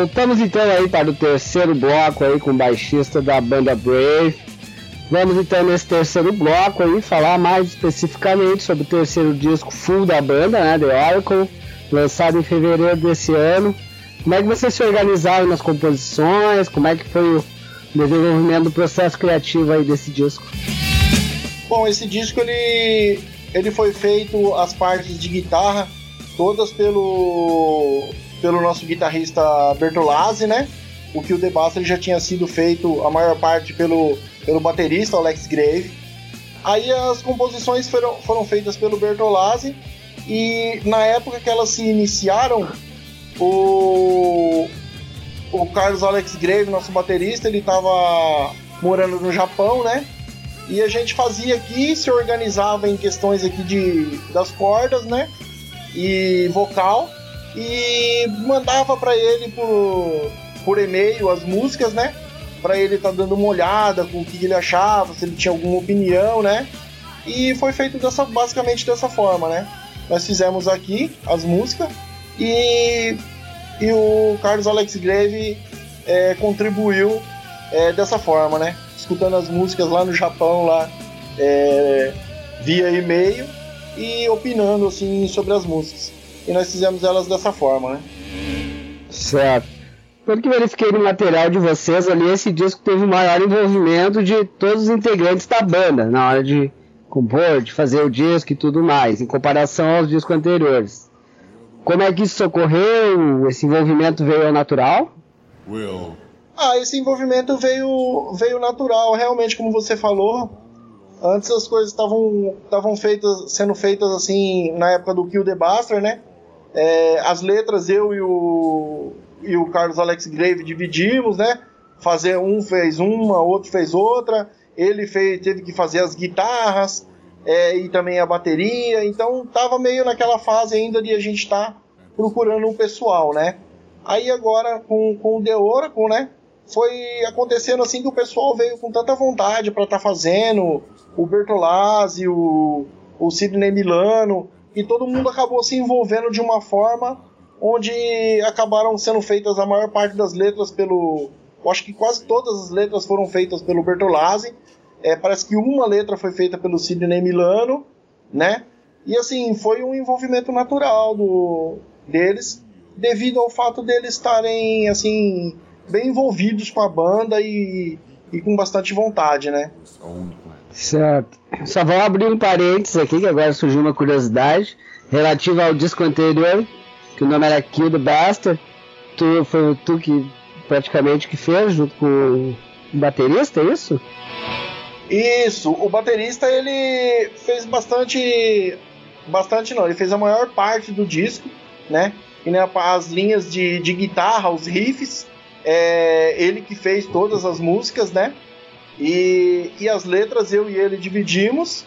Voltamos então aí para o terceiro bloco aí com o baixista da banda Brave. Vamos então nesse terceiro bloco aí falar mais especificamente sobre o terceiro disco full da banda, né, The Oracle, lançado em fevereiro desse ano. Como é que vocês se organizaram nas composições? Como é que foi o desenvolvimento do processo criativo aí desse disco? Bom, esse disco ele, ele foi feito as partes de guitarra todas pelo pelo nosso guitarrista Bertolazzi, né? O que o Bastard já tinha sido feito a maior parte pelo, pelo baterista Alex Grave. Aí as composições foram, foram feitas pelo Bertolazzi e na época que elas se iniciaram, o, o Carlos Alex Grave, nosso baterista, ele estava morando no Japão, né? E a gente fazia aqui, se organizava em questões aqui de, das cordas, né? E vocal e mandava para ele por, por e-mail as músicas, né? Para ele estar tá dando uma olhada com o que ele achava, se ele tinha alguma opinião, né? E foi feito dessa, basicamente dessa forma, né? Nós fizemos aqui as músicas e, e o Carlos Alex Grave é, contribuiu é, dessa forma, né? Escutando as músicas lá no Japão, lá é, via e-mail e opinando assim sobre as músicas e nós fizemos elas dessa forma, né? Certo. Pelo que verifiquei no material de vocês ali, esse disco teve o maior envolvimento de todos os integrantes da banda na hora de compor, de fazer o disco e tudo mais, em comparação aos discos anteriores. Como é que isso ocorreu? Esse envolvimento veio ao natural? Will. Ah, esse envolvimento veio, veio natural, realmente, como você falou. Antes as coisas estavam feitas, sendo feitas assim na época do Kill the Buster, né? É, as letras eu e o, e o Carlos Alex Grave dividimos, né? Fazer um fez uma, outro fez outra. Ele fez, teve que fazer as guitarras é, e também a bateria. Então tava meio naquela fase ainda de a gente estar tá procurando o pessoal, né? Aí agora com, com o The Oracle, né? Foi acontecendo assim que o pessoal veio com tanta vontade para estar tá fazendo. O Bertolazzi, o, o Sidney Milano e todo mundo acabou se envolvendo de uma forma onde acabaram sendo feitas a maior parte das letras pelo. Eu acho que quase todas as letras foram feitas pelo Bertolazzi. É, parece que uma letra foi feita pelo Sidney Milano, né? E assim, foi um envolvimento natural do, deles, devido ao fato deles estarem assim bem envolvidos com a banda e, e com bastante vontade, né? Certo. Só vou abrir um parênteses aqui, que agora surgiu uma curiosidade relativa ao disco anterior, que o nome era Kill the Bastard. Tu, foi tu que praticamente que fez, junto com o baterista, é isso? Isso, o baterista ele fez bastante. Bastante não, ele fez a maior parte do disco, né? E né, as linhas de, de guitarra, os riffs, é ele que fez todas as músicas, né? E, e as letras eu e ele dividimos.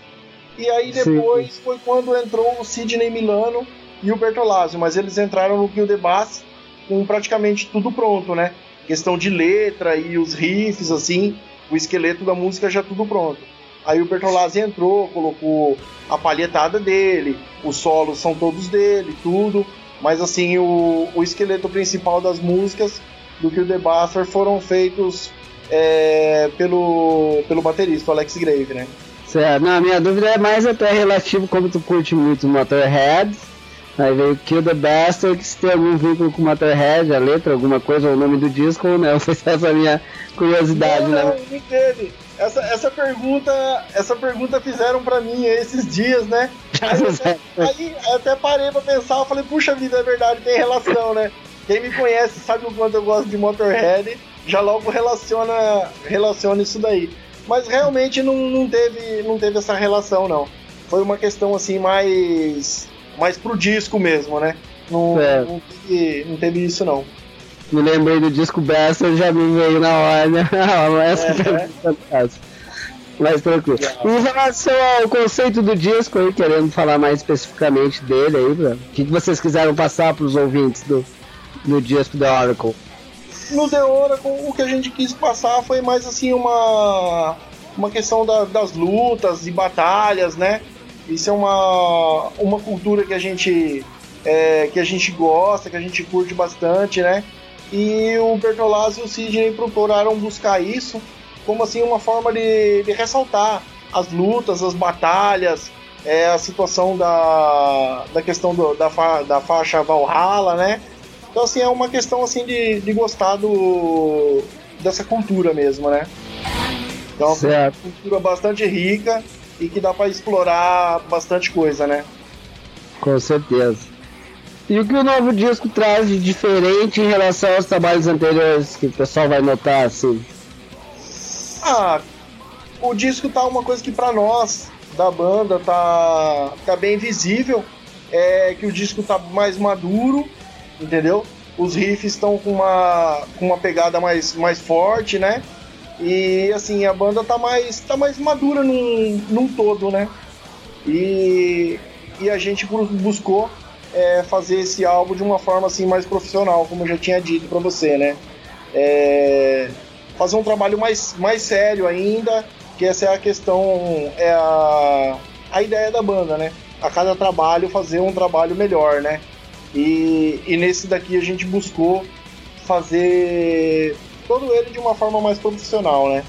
E aí depois Sim. foi quando entrou o Sidney Milano e o Bertolazzi, mas eles entraram no the Bass com praticamente tudo pronto, né? Questão de letra e os riffs, assim, o esqueleto da música já tudo pronto. Aí o Bertolazzi entrou, colocou a palhetada dele, os solos são todos dele, tudo. Mas assim, o, o esqueleto principal das músicas do Kill the Bastard foram feitos é, pelo, pelo baterista, o Alex Grave, né? Certo, não, a minha dúvida é mais até relativo como tu curte muito Motorhead. Aí veio Kill the Bastard, se tem algum vínculo com Motorhead, a letra, alguma coisa, ou o nome do disco ou não. Foi essa a minha curiosidade, não, né? Não, não teve. Essa, essa pergunta essa pergunta fizeram para mim esses dias, né? Aí, até, aí até parei pra pensar, eu falei, puxa vida, é verdade, tem relação, né? Quem me conhece sabe o quanto eu gosto de Motorhead já logo relaciona, relaciona isso daí. Mas realmente não, não, teve, não teve essa relação, não. Foi uma questão assim mais, mais pro disco mesmo, né? Não, é. não, teve, não teve isso, não. Me lembrei do disco Bessa, já me veio na hora, né? Essa é, é. Mais tranquilo. Em relação ao conceito do disco, aí, querendo falar mais especificamente dele aí, o que, que vocês quiseram passar para os ouvintes do, do disco da Oracle? No The Oracle, o que a gente quis passar foi mais assim uma uma questão da, das lutas e batalhas, né? Isso é uma, uma cultura que a gente é, que a gente gosta, que a gente curte bastante, né? E o Bertolazzi e o Sidney procuraram buscar isso como assim uma forma de, de ressaltar as lutas, as batalhas, é, a situação da, da questão do, da, fa, da faixa Valhalla, né? Então assim é uma questão assim de, de gostar do, dessa cultura mesmo, né? Então é uma cultura bastante rica e que dá para explorar bastante coisa, né? Com certeza. E o que o novo disco traz de diferente em relação aos trabalhos anteriores, que o pessoal vai notar assim? Ah, o disco tá uma coisa que para nós da banda tá, tá bem visível, é que o disco tá mais maduro, entendeu? Os riffs estão com uma, com uma pegada mais, mais forte, né? E assim, a banda tá mais, tá mais madura num, num todo, né? E, e a gente buscou é, fazer esse álbum de uma forma assim mais profissional, como eu já tinha dito para você, né? É, fazer um trabalho mais, mais sério ainda, que essa é a questão, é a, a ideia da banda, né? A cada trabalho fazer um trabalho melhor, né? E, e nesse daqui a gente buscou fazer todo ele de uma forma mais profissional, né?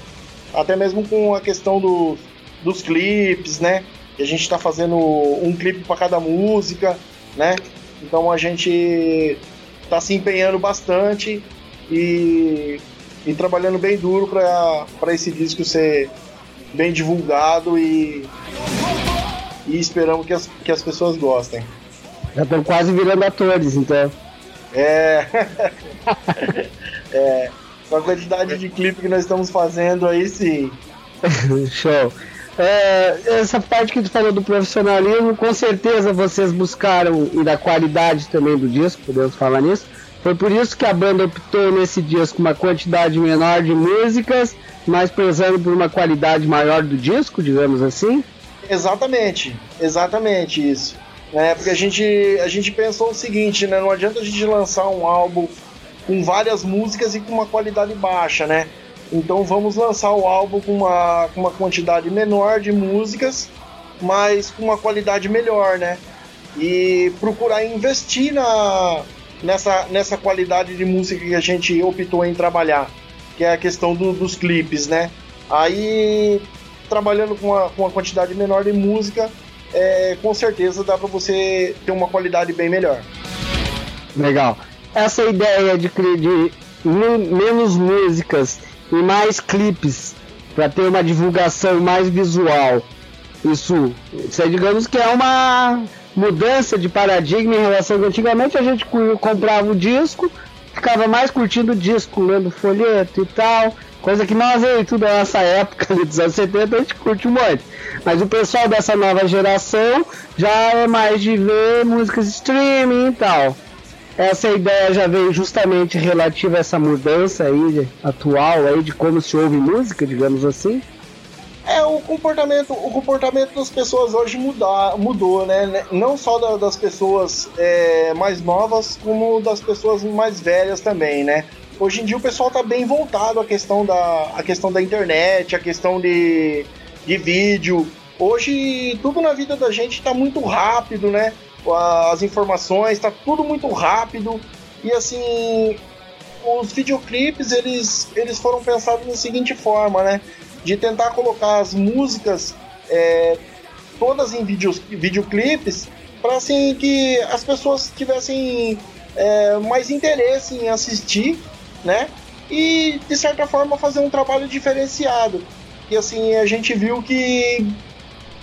Até mesmo com a questão do, dos clipes, né? a gente está fazendo um clipe para cada música, né? Então a gente está se empenhando bastante e, e trabalhando bem duro para esse disco ser bem divulgado e, e esperamos que as, que as pessoas gostem. Já estão quase virando atores, então. É. é. Com a quantidade de clipe que nós estamos fazendo aí, sim. Show. É, essa parte que tu falou do profissionalismo, com certeza vocês buscaram e da qualidade também do disco, podemos falar nisso. Foi por isso que a banda optou nesse disco uma quantidade menor de músicas, mas prezando por uma qualidade maior do disco, digamos assim. Exatamente, exatamente isso. É, porque a gente, a gente pensou o seguinte, né? Não adianta a gente lançar um álbum com várias músicas e com uma qualidade baixa, né? Então vamos lançar o álbum com uma, com uma quantidade menor de músicas, mas com uma qualidade melhor, né? E procurar investir na, nessa, nessa qualidade de música que a gente optou em trabalhar, que é a questão do, dos clipes, né? Aí, trabalhando com uma, com uma quantidade menor de música, é, com certeza dá para você ter uma qualidade bem melhor. Legal. Essa ideia de, de menos músicas e mais clipes para ter uma divulgação mais visual. Isso, isso é, digamos que é uma mudança de paradigma em relação a antigamente a gente comprava o disco, ficava mais curtindo o disco, lendo folheto e tal, coisa que nós aí tudo nessa época dos anos 70 a gente curte monte. Mas o pessoal dessa nova geração já é mais de ver músicas streaming e tal. Essa ideia já veio justamente relativa a essa mudança aí atual aí de como se ouve música, digamos assim. É, o comportamento, o comportamento das pessoas hoje mudar, mudou, né? Não só da, das pessoas é, mais novas, como das pessoas mais velhas também, né? Hoje em dia o pessoal tá bem voltado à questão da, à questão da internet, à questão de, de vídeo. Hoje tudo na vida da gente tá muito rápido, né? as informações, está tudo muito rápido. E assim, os videoclipes eles, eles foram pensados da seguinte forma, né? De tentar colocar as músicas é, todas em videos, videoclipes para assim que as pessoas tivessem é, mais interesse em assistir, né? E de certa forma fazer um trabalho diferenciado. E assim a gente viu que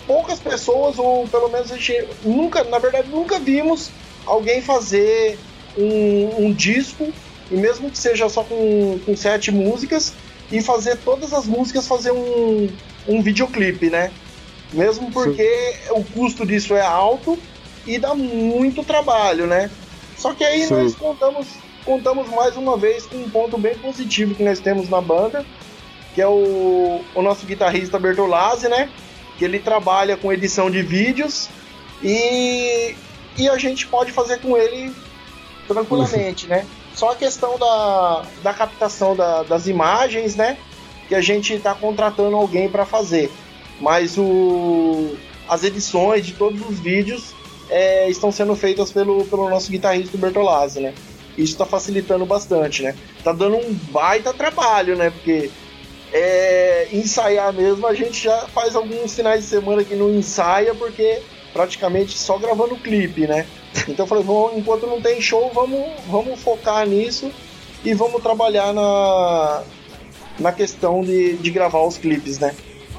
poucas pessoas, ou pelo menos a gente nunca, na verdade, nunca vimos alguém fazer um, um disco, e mesmo que seja só com, com sete músicas, e fazer todas as músicas fazer um, um videoclipe, né? Mesmo porque Sim. o custo disso é alto e dá muito trabalho, né? Só que aí Sim. nós contamos, contamos mais uma vez com um ponto bem positivo que nós temos na banda, que é o, o nosso guitarrista Bertolazzi, né? que ele trabalha com edição de vídeos e, e a gente pode fazer com ele tranquilamente, né? Só a questão da, da captação da, das imagens, né? Que a gente está contratando alguém para fazer. Mas o, as edições de todos os vídeos é, estão sendo feitas pelo, pelo nosso guitarrista Bertolazzi, né? Isso está facilitando bastante, né? Tá dando um baita trabalho, né? Porque é, ensaiar mesmo, a gente já faz alguns finais de semana que não ensaia, porque praticamente só gravando clipe, né? Então eu falei, vamos, enquanto não tem show, vamos, vamos focar nisso e vamos trabalhar na, na questão de, de gravar os clipes, né?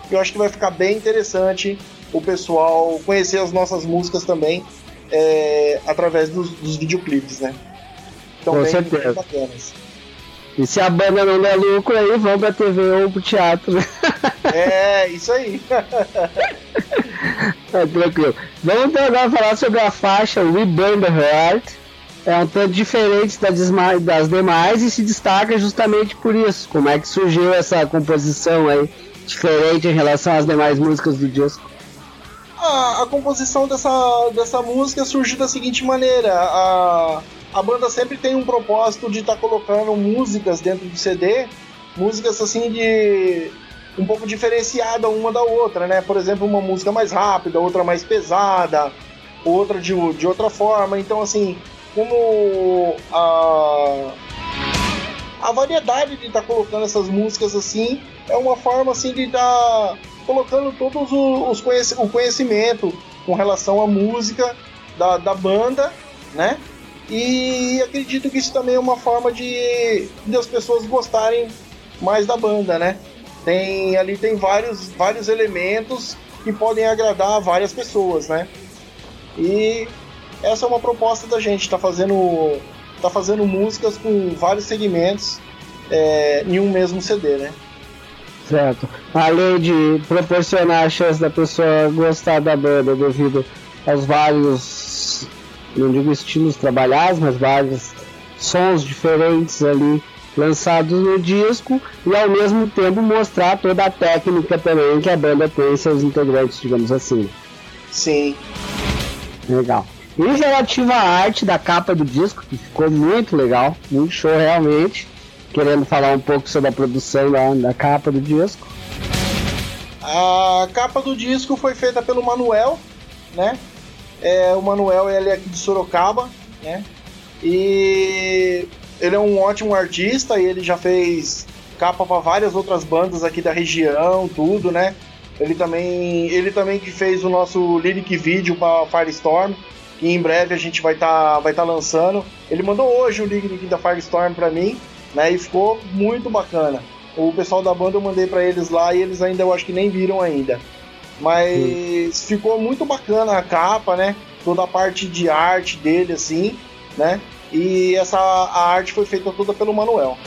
Eu acho que vai ficar bem interessante o pessoal conhecer as nossas músicas também é, através dos, dos videoclipes, né? Com bem, certeza. bacanas. E se a banda não der lucro aí, vão pra TV ou pro teatro. É, isso aí. é, tranquilo. Vamos então agora falar sobre a faixa We Burn the Heart. É um tanto diferente das demais e se destaca justamente por isso. Como é que surgiu essa composição aí diferente em relação às demais músicas do disco? A, a composição dessa, dessa música surgiu da seguinte maneira: a, a banda sempre tem um propósito de estar tá colocando músicas dentro do CD, músicas assim de um pouco diferenciada uma da outra, né? Por exemplo, uma música mais rápida, outra mais pesada, outra de, de outra forma. Então, assim, como a, a variedade de estar tá colocando essas músicas assim é uma forma assim de estar tá colocando todos os conhec o conhecimento com relação à música da, da banda, né? E acredito que isso também é uma forma de, de as pessoas gostarem mais da banda, né? Tem ali tem vários, vários elementos que podem agradar várias pessoas, né? E essa é uma proposta da gente, tá fazendo tá fazendo músicas com vários segmentos é, em um mesmo CD, né? Certo. Além de proporcionar a chance da pessoa gostar da banda devido aos vários, não digo estilos trabalhados, mas vários sons diferentes ali lançados no disco e ao mesmo tempo mostrar toda a técnica também que a banda tem em seus integrantes, digamos assim. Sim. Legal. E relativa à arte da capa do disco, que ficou muito legal, muito show realmente. Querendo falar um pouco sobre a produção da, da capa do disco. A capa do disco foi feita pelo Manuel, né? É, o Manuel ele é aqui de Sorocaba, né? E ele é um ótimo artista e ele já fez capa para várias outras bandas aqui da região, tudo, né? Ele também, ele também que fez o nosso lyric vídeo para Firestorm, que em breve a gente vai estar tá, vai tá lançando. Ele mandou hoje o lyric da Firestorm para mim, né? E ficou muito bacana. O pessoal da banda eu mandei para eles lá e eles ainda eu acho que nem viram ainda. Mas Sim. ficou muito bacana a capa, né? Toda a parte de arte dele assim, né? E essa a arte foi feita toda pelo Manuel.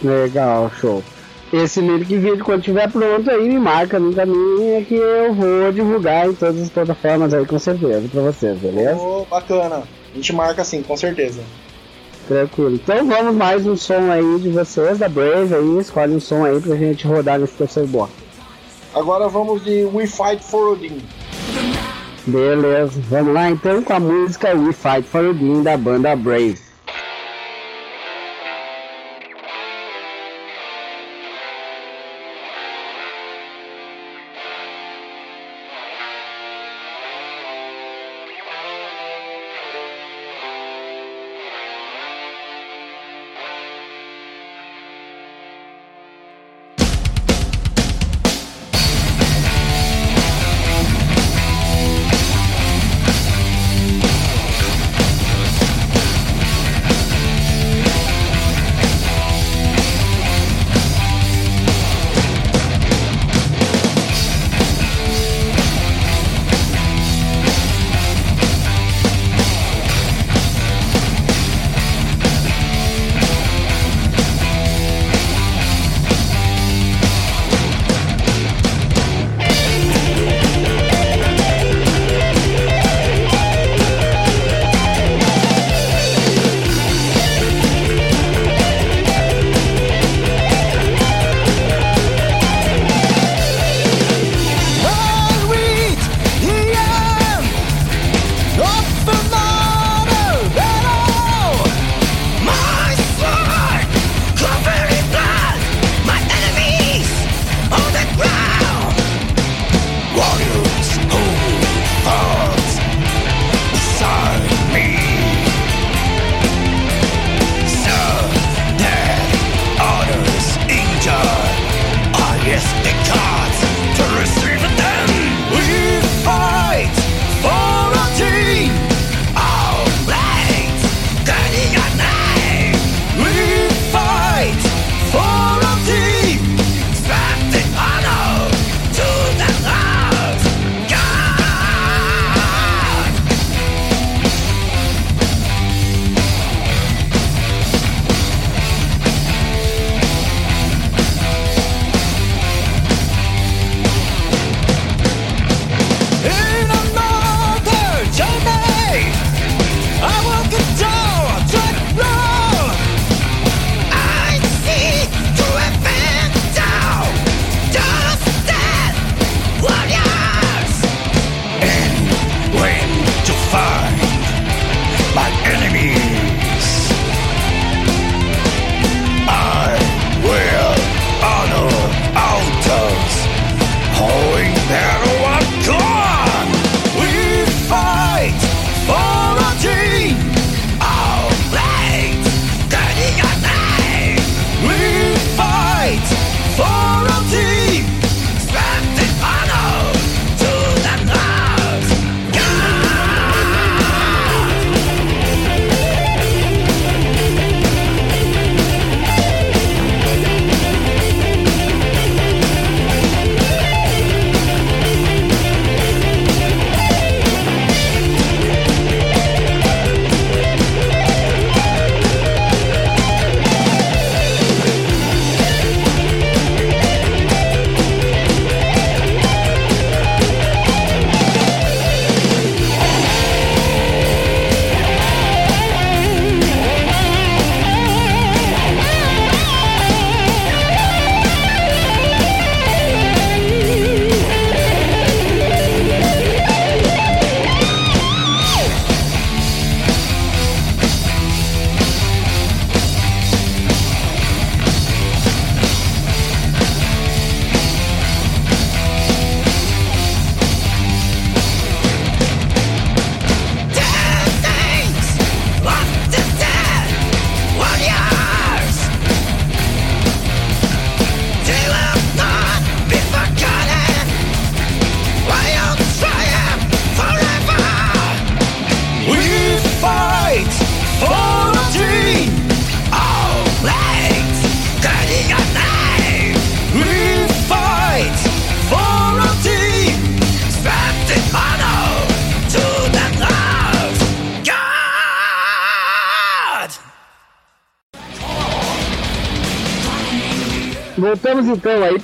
Legal, show. Esse lyric vídeo, quando estiver pronto, aí me marca no caminho que eu vou divulgar em todas as plataformas aí, com certeza, pra vocês, beleza? Oh, bacana. A gente marca sim, com certeza. Tranquilo. Então vamos mais um som aí de vocês, da Brave aí, escolhe um som aí pra gente rodar nesse terceiro bloco. Agora vamos de We Fight for Odin. Beleza, vamos lá então com a música We Fight for Odin da banda Brave.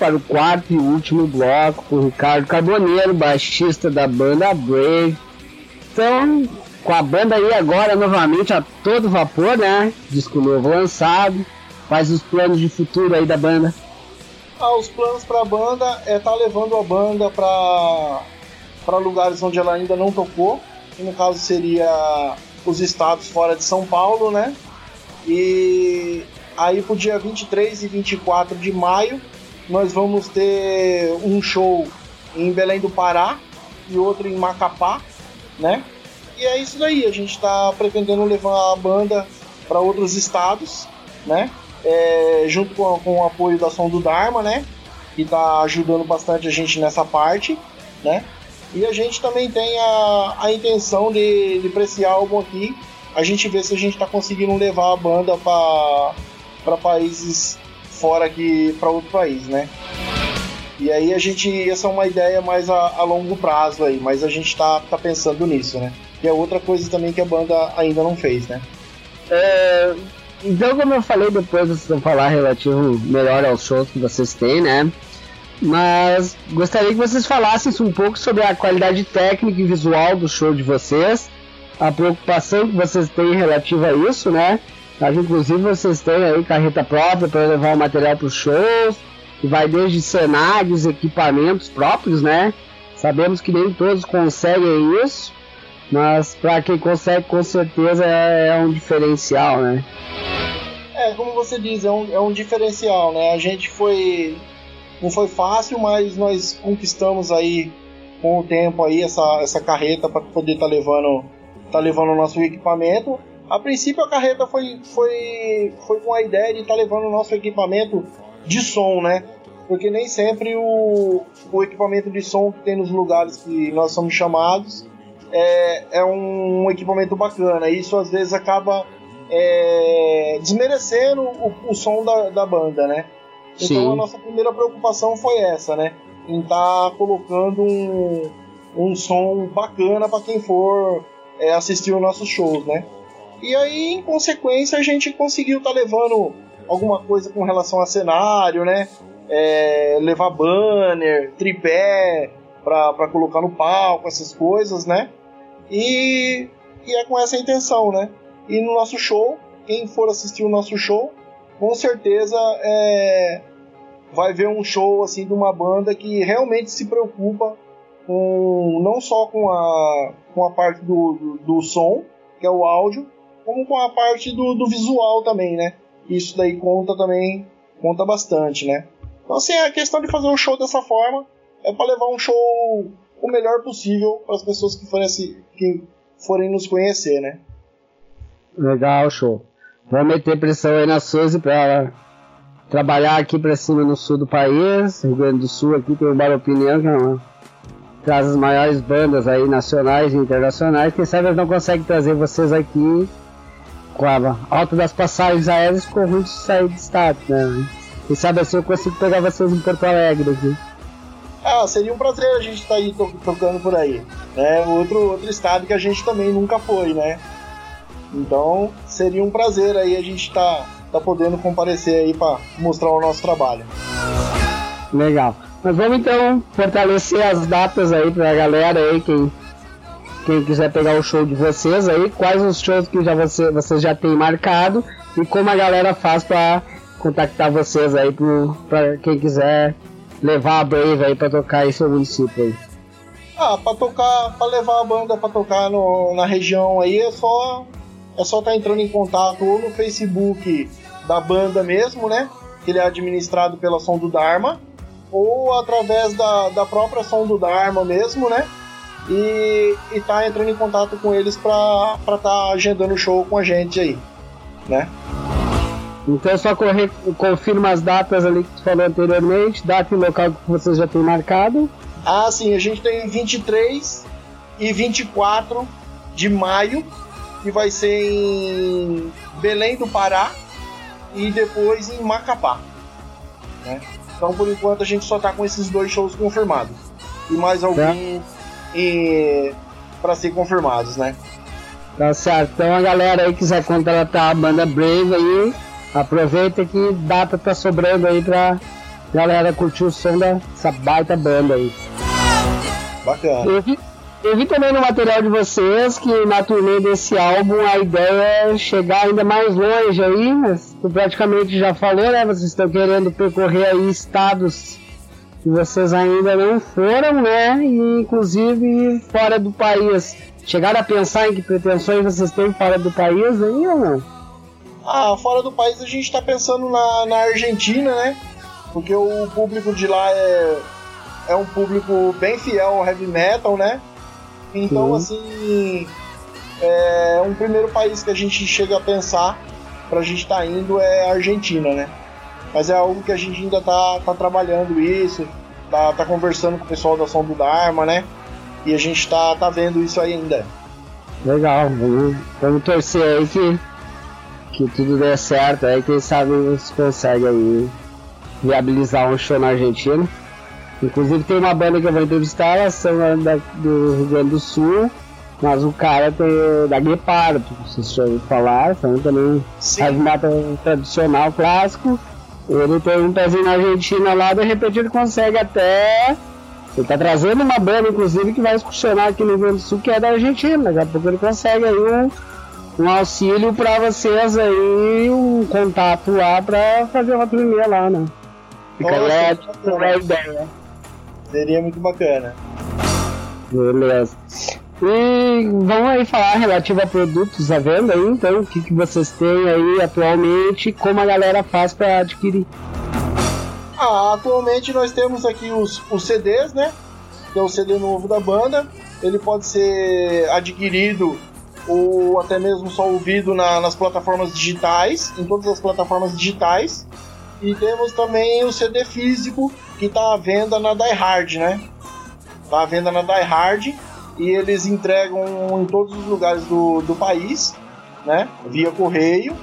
Para o quarto e último bloco com Ricardo Carboneiro, baixista da banda Brave. Então, com a banda aí agora novamente a todo vapor, né? Disco novo lançado. Quais os planos de futuro aí da banda? Ah, os planos para a banda é estar tá levando a banda para para lugares onde ela ainda não tocou, que no caso seria os estados fora de São Paulo, né? E aí pro dia 23 e 24 de maio nós vamos ter um show em Belém do Pará e outro em Macapá, né? E é isso daí, a gente está pretendendo levar a banda para outros estados, né? É, junto com, com, o apoio da Som do Dharma, né? Que está ajudando bastante a gente nessa parte, né? E a gente também tem a, a intenção de, de para esse álbum aqui, a gente ver se a gente está conseguindo levar a banda para países fora aqui, para outro país, né? E aí a gente, essa é uma ideia mais a, a longo prazo aí, mas a gente está tá pensando nisso, né? E é outra coisa também que a banda ainda não fez, né? É, então, como eu falei, depois vocês vão falar relativo melhor aos shows que vocês têm, né? Mas gostaria que vocês falassem um pouco sobre a qualidade técnica e visual do show de vocês, a preocupação que vocês têm relativa a isso, né? Mas, inclusive vocês têm aí carreta própria para levar o material para os shows, que vai desde cenários, equipamentos próprios, né? Sabemos que nem todos conseguem isso, mas para quem consegue, com certeza é, é, um diferencial, né? É, como você diz, é um, é um diferencial, né? A gente foi. Não foi fácil, mas nós conquistamos aí com o tempo aí essa, essa carreta para poder estar tá levando, tá levando o nosso equipamento. A princípio a carreta foi, foi, foi com a ideia de estar tá levando o nosso equipamento de som, né? Porque nem sempre o, o equipamento de som que tem nos lugares que nós somos chamados é, é um equipamento bacana. Isso às vezes acaba é, desmerecendo o, o som da, da, banda, né? Então Sim. a nossa primeira preocupação foi essa, né? Em estar tá colocando um, um som bacana para quem for é, assistir os nossos shows, né? E aí, em consequência, a gente conseguiu estar tá levando alguma coisa com relação a cenário, né? É, levar banner, tripé para colocar no palco, essas coisas, né? E, e é com essa intenção, né? E no nosso show, quem for assistir o nosso show, com certeza é, vai ver um show assim de uma banda que realmente se preocupa com não só com a, com a parte do, do, do som, que é o áudio, como com a parte do, do visual também, né? Isso daí conta também, conta bastante, né? Então assim, a questão de fazer um show dessa forma é para levar um show o melhor possível para as pessoas que forem, que forem nos conhecer, né? Legal, show. Vamos meter pressão aí na Suzy para trabalhar aqui para cima no sul do país, Rio Grande do Sul aqui tem o Bar Opinião, que é uma das maiores bandas aí nacionais e internacionais. Quem sabe eles não conseguem trazer vocês aqui com a alta das passagens aéreas ficou ruim de sair de estado, né? Quem sabe assim eu consigo pegar vocês em Porto Alegre aqui. Ah, seria um prazer a gente estar tá aí to tocando por aí. Né? Outro, outro estado que a gente também nunca foi, né? Então seria um prazer aí a gente tá, tá podendo comparecer aí para mostrar o nosso trabalho. Legal. Mas vamos então fortalecer as datas aí pra galera aí, quem, quem quiser pegar o show de vocês aí, quais os shows que já você, vocês já têm marcado e como a galera faz para contactar vocês aí para quem quiser levar a Brave aí pra tocar em seu município aí? Ah, pra tocar, pra levar a banda pra tocar no, na região aí é só é só estar tá entrando em contato ou no Facebook da banda mesmo, né? Que ele é administrado pela Som do Dharma, ou através da, da própria Som do Dharma mesmo, né? E, e tá entrando em contato com eles pra estar tá agendando o show com a gente aí, né? Então é só correr, confirma as datas ali que tu falou anteriormente, data e local que vocês já têm marcado. Ah, sim, a gente tem 23 e 24 de maio, que vai ser em Belém do Pará e depois em Macapá. Né? Então por enquanto a gente só tá com esses dois shows confirmados. E mais algum tá. para ser confirmados, né? Tá certo. Então a galera aí quiser contratar a banda Brave aí, Aproveita que data tá sobrando aí pra, galera curtir o som dessa baita banda aí. Bacana. Eu vi, eu vi também no material de vocês que na turnê desse álbum a ideia é chegar ainda mais longe aí, mas tu praticamente já falou, né? Vocês estão querendo percorrer aí estados que vocês ainda não foram, né? E inclusive fora do país. Chegaram a pensar em que pretensões vocês têm fora do país aí ou não? Ah, fora do país a gente tá pensando na, na Argentina, né? Porque o público de lá é, é um público bem fiel ao heavy metal, né? Então, Sim. assim, é um primeiro país que a gente chega a pensar pra gente estar tá indo é a Argentina, né? Mas é algo que a gente ainda tá, tá trabalhando isso, tá, tá conversando com o pessoal da Som do Dharma, né? E a gente tá, tá vendo isso aí ainda. Legal, vamos, vamos torcer aí que, que tudo dê certo aí, quem sabe você consegue aí viabilizar um show na Argentina. Inclusive tem uma banda que eu vou entrevistar, elas são da, do Rio Grande do Sul, mas o cara tem da Guepardo, vocês já ouviram falar, são também Sim. heavy metal tradicional clássico. Ele tem um pezinho na Argentina lá, de repente ele consegue até. Ele tá trazendo uma banda, inclusive, que vai excursionar aqui no Rio Grande do Sul, que é da Argentina. Daqui a pouco ele consegue aí um, um auxílio pra vocês aí, um contato lá pra fazer uma turnê lá, né? Fica a ideia. Seria muito bacana. Beleza. E vamos aí falar relativo a produtos à venda aí, então, o que, que vocês têm aí atualmente, como a galera faz para adquirir. Ah, atualmente nós temos aqui os, os CDs, né? Que é o CD novo da banda. Ele pode ser adquirido ou até mesmo só ouvido na- nas plataformas digitais, em todas as plataformas digitais. E temos também o CD físico que está à venda na Die Hard, né? Está à venda na Die Hard e eles entregam em todos os lugares do, do país, né? Via correio.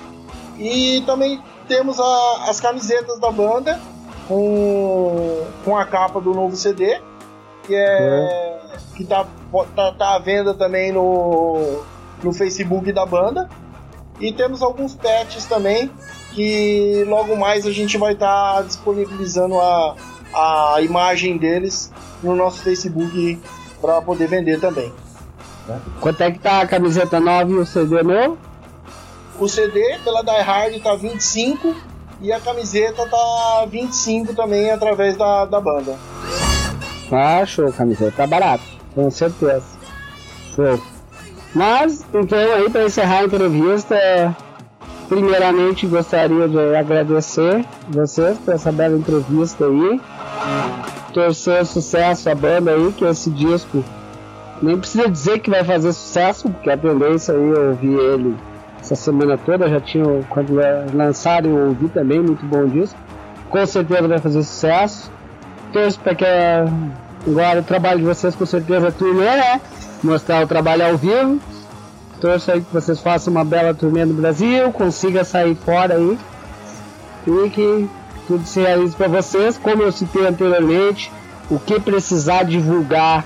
E também temos a- as camisetas da banda com, com a capa do novo CD, que é que tá, tá, tá à venda também no, no Facebook da banda. E temos alguns patches também que logo mais a gente vai estar disponibilizando a, a imagem deles no nosso Facebook para poder vender também. Quanto é que tá a camiseta nova e o CD novo? O CD pela Die Hard tá 25 e a camiseta tá 25 também através da, da banda. Ah, show, camiseta. Tá barato, com certeza. Show. Mas, então, aí, para encerrar a entrevista, primeiramente gostaria de agradecer vocês por essa bela entrevista aí. Torcer sucesso à banda aí, que esse disco nem precisa dizer que vai fazer sucesso, porque a tendência aí eu ouvi ele essa semana toda, já tinha, quando lançaram eu ouvi também, muito bom disco. Com certeza vai fazer sucesso torço para que eh, agora o trabalho de vocês com certeza é turnê, né? Mostrar o trabalho ao vivo. Torço aí que vocês façam uma bela turnê no Brasil, consiga sair fora aí. E que tudo se realize para vocês, como eu citei anteriormente, o que precisar divulgar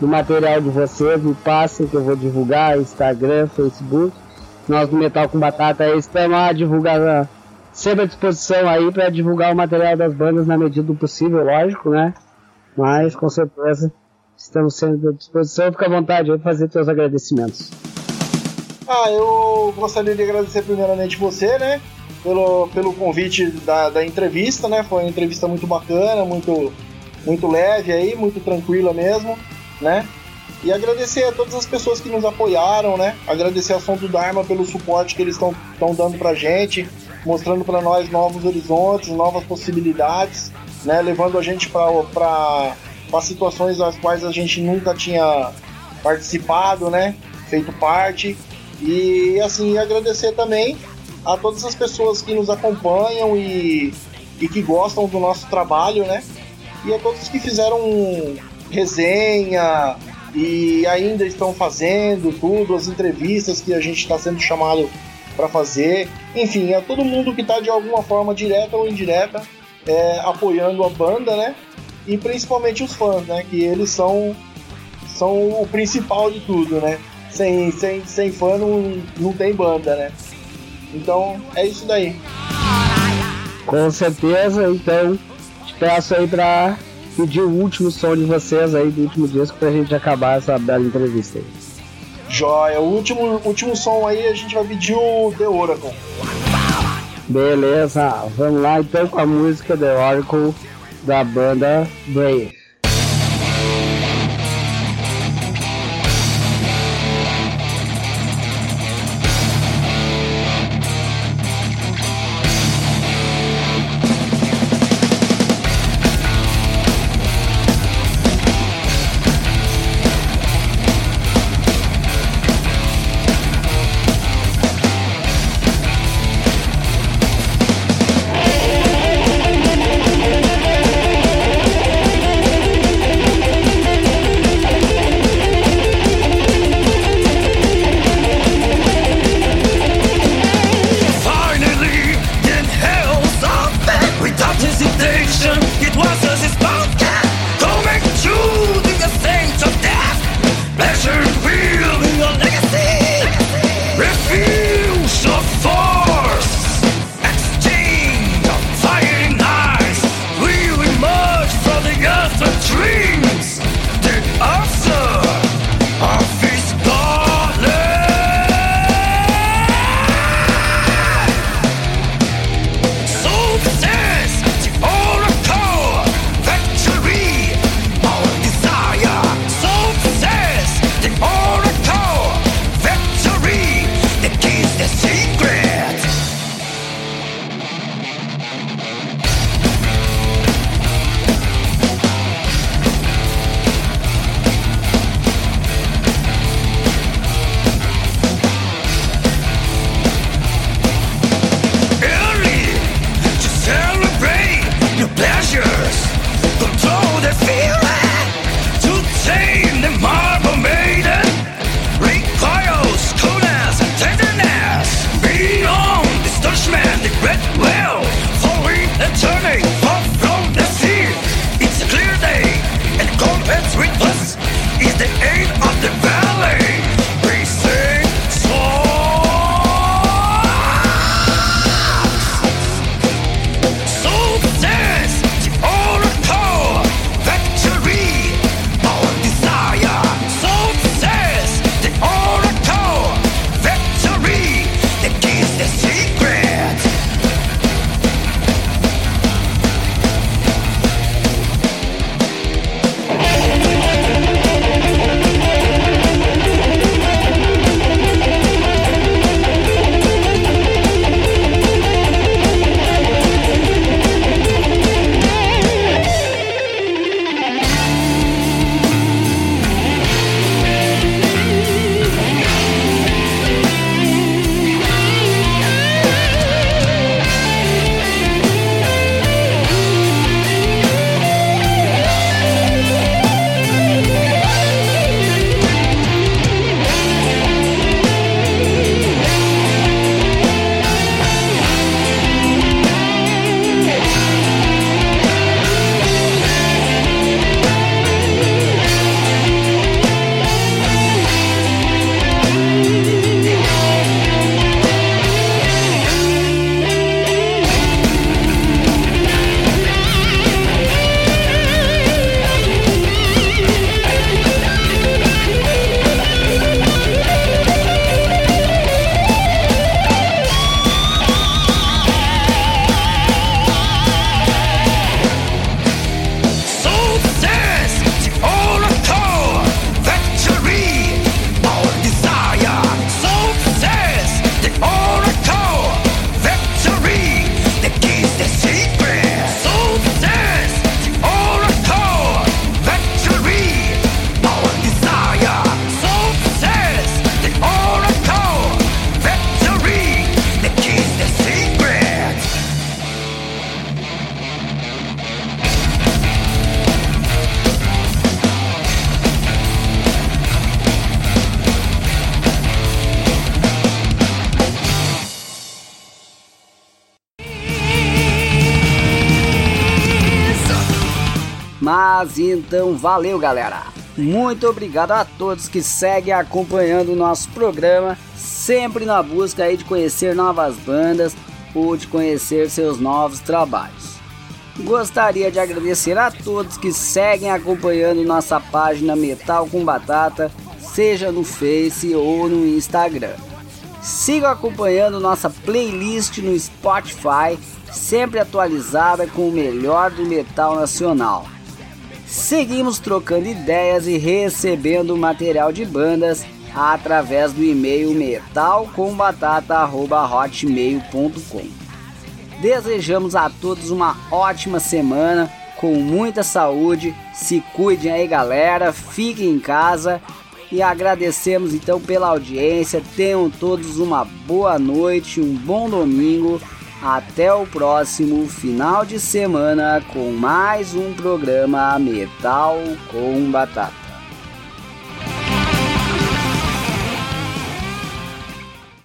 do material de vocês, me passem que eu vou divulgar, Instagram, Facebook. Nós do Metal com Batata estamos a divulgar sempre à disposição aí para divulgar o material das bandas na medida do possível, lógico, né? Mas com certeza estamos sempre à disposição. Fica à vontade aí fazer seus agradecimentos. Ah, eu gostaria de agradecer primeiramente você, né? Pelo, pelo convite da, da entrevista, né? Foi uma entrevista muito bacana, muito, muito leve aí, muito tranquila mesmo, né? E agradecer a todas as pessoas que nos apoiaram, né? Agradecer a Som do Dharma pelo suporte que eles estão dando pra gente, mostrando pra nós novos horizontes, novas possibilidades, né? Levando a gente para situações às quais a gente nunca tinha participado, né? Feito parte. E assim, agradecer também a todas as pessoas que nos acompanham e, e que gostam do nosso trabalho, né? E a todos que fizeram resenha e ainda estão fazendo tudo, as entrevistas que a gente está sendo chamado para fazer. Enfim, a todo mundo que está de alguma forma direta ou indireta é, apoiando a banda, né? E principalmente os fãs, né? Que eles são, são o principal de tudo, né? Sem, sem, sem fã não, não tem banda, né? Então é isso daí. Com certeza, então, peço aí pra pedir o último som de vocês aí do último disco pra gente acabar essa bela entrevista aí. Joia, o último, último som aí a gente vai pedir o The Oracle. Beleza, vamos lá então com a música The Oracle da banda Brave. Valeu galera! Muito obrigado a todos que seguem acompanhando o nosso programa, sempre na busca aí de conhecer novas bandas ou de conhecer seus novos trabalhos. gostaria de agradecer a todos que seguem acompanhando nossa página Metal com Batata, seja no Face ou no Instagram. Siga acompanhando nossa playlist no Spotify, sempre atualizada com o melhor do metal nacional. Seguimos trocando ideias e recebendo material de bandas através do e-mail metalcombatata.hotmail.com. Desejamos a todos uma ótima semana, com muita saúde. Se cuidem aí, galera. Fiquem em casa e agradecemos então pela audiência. Tenham todos uma boa noite, um bom domingo. Até o próximo final de semana com mais um programa Metal com Batata.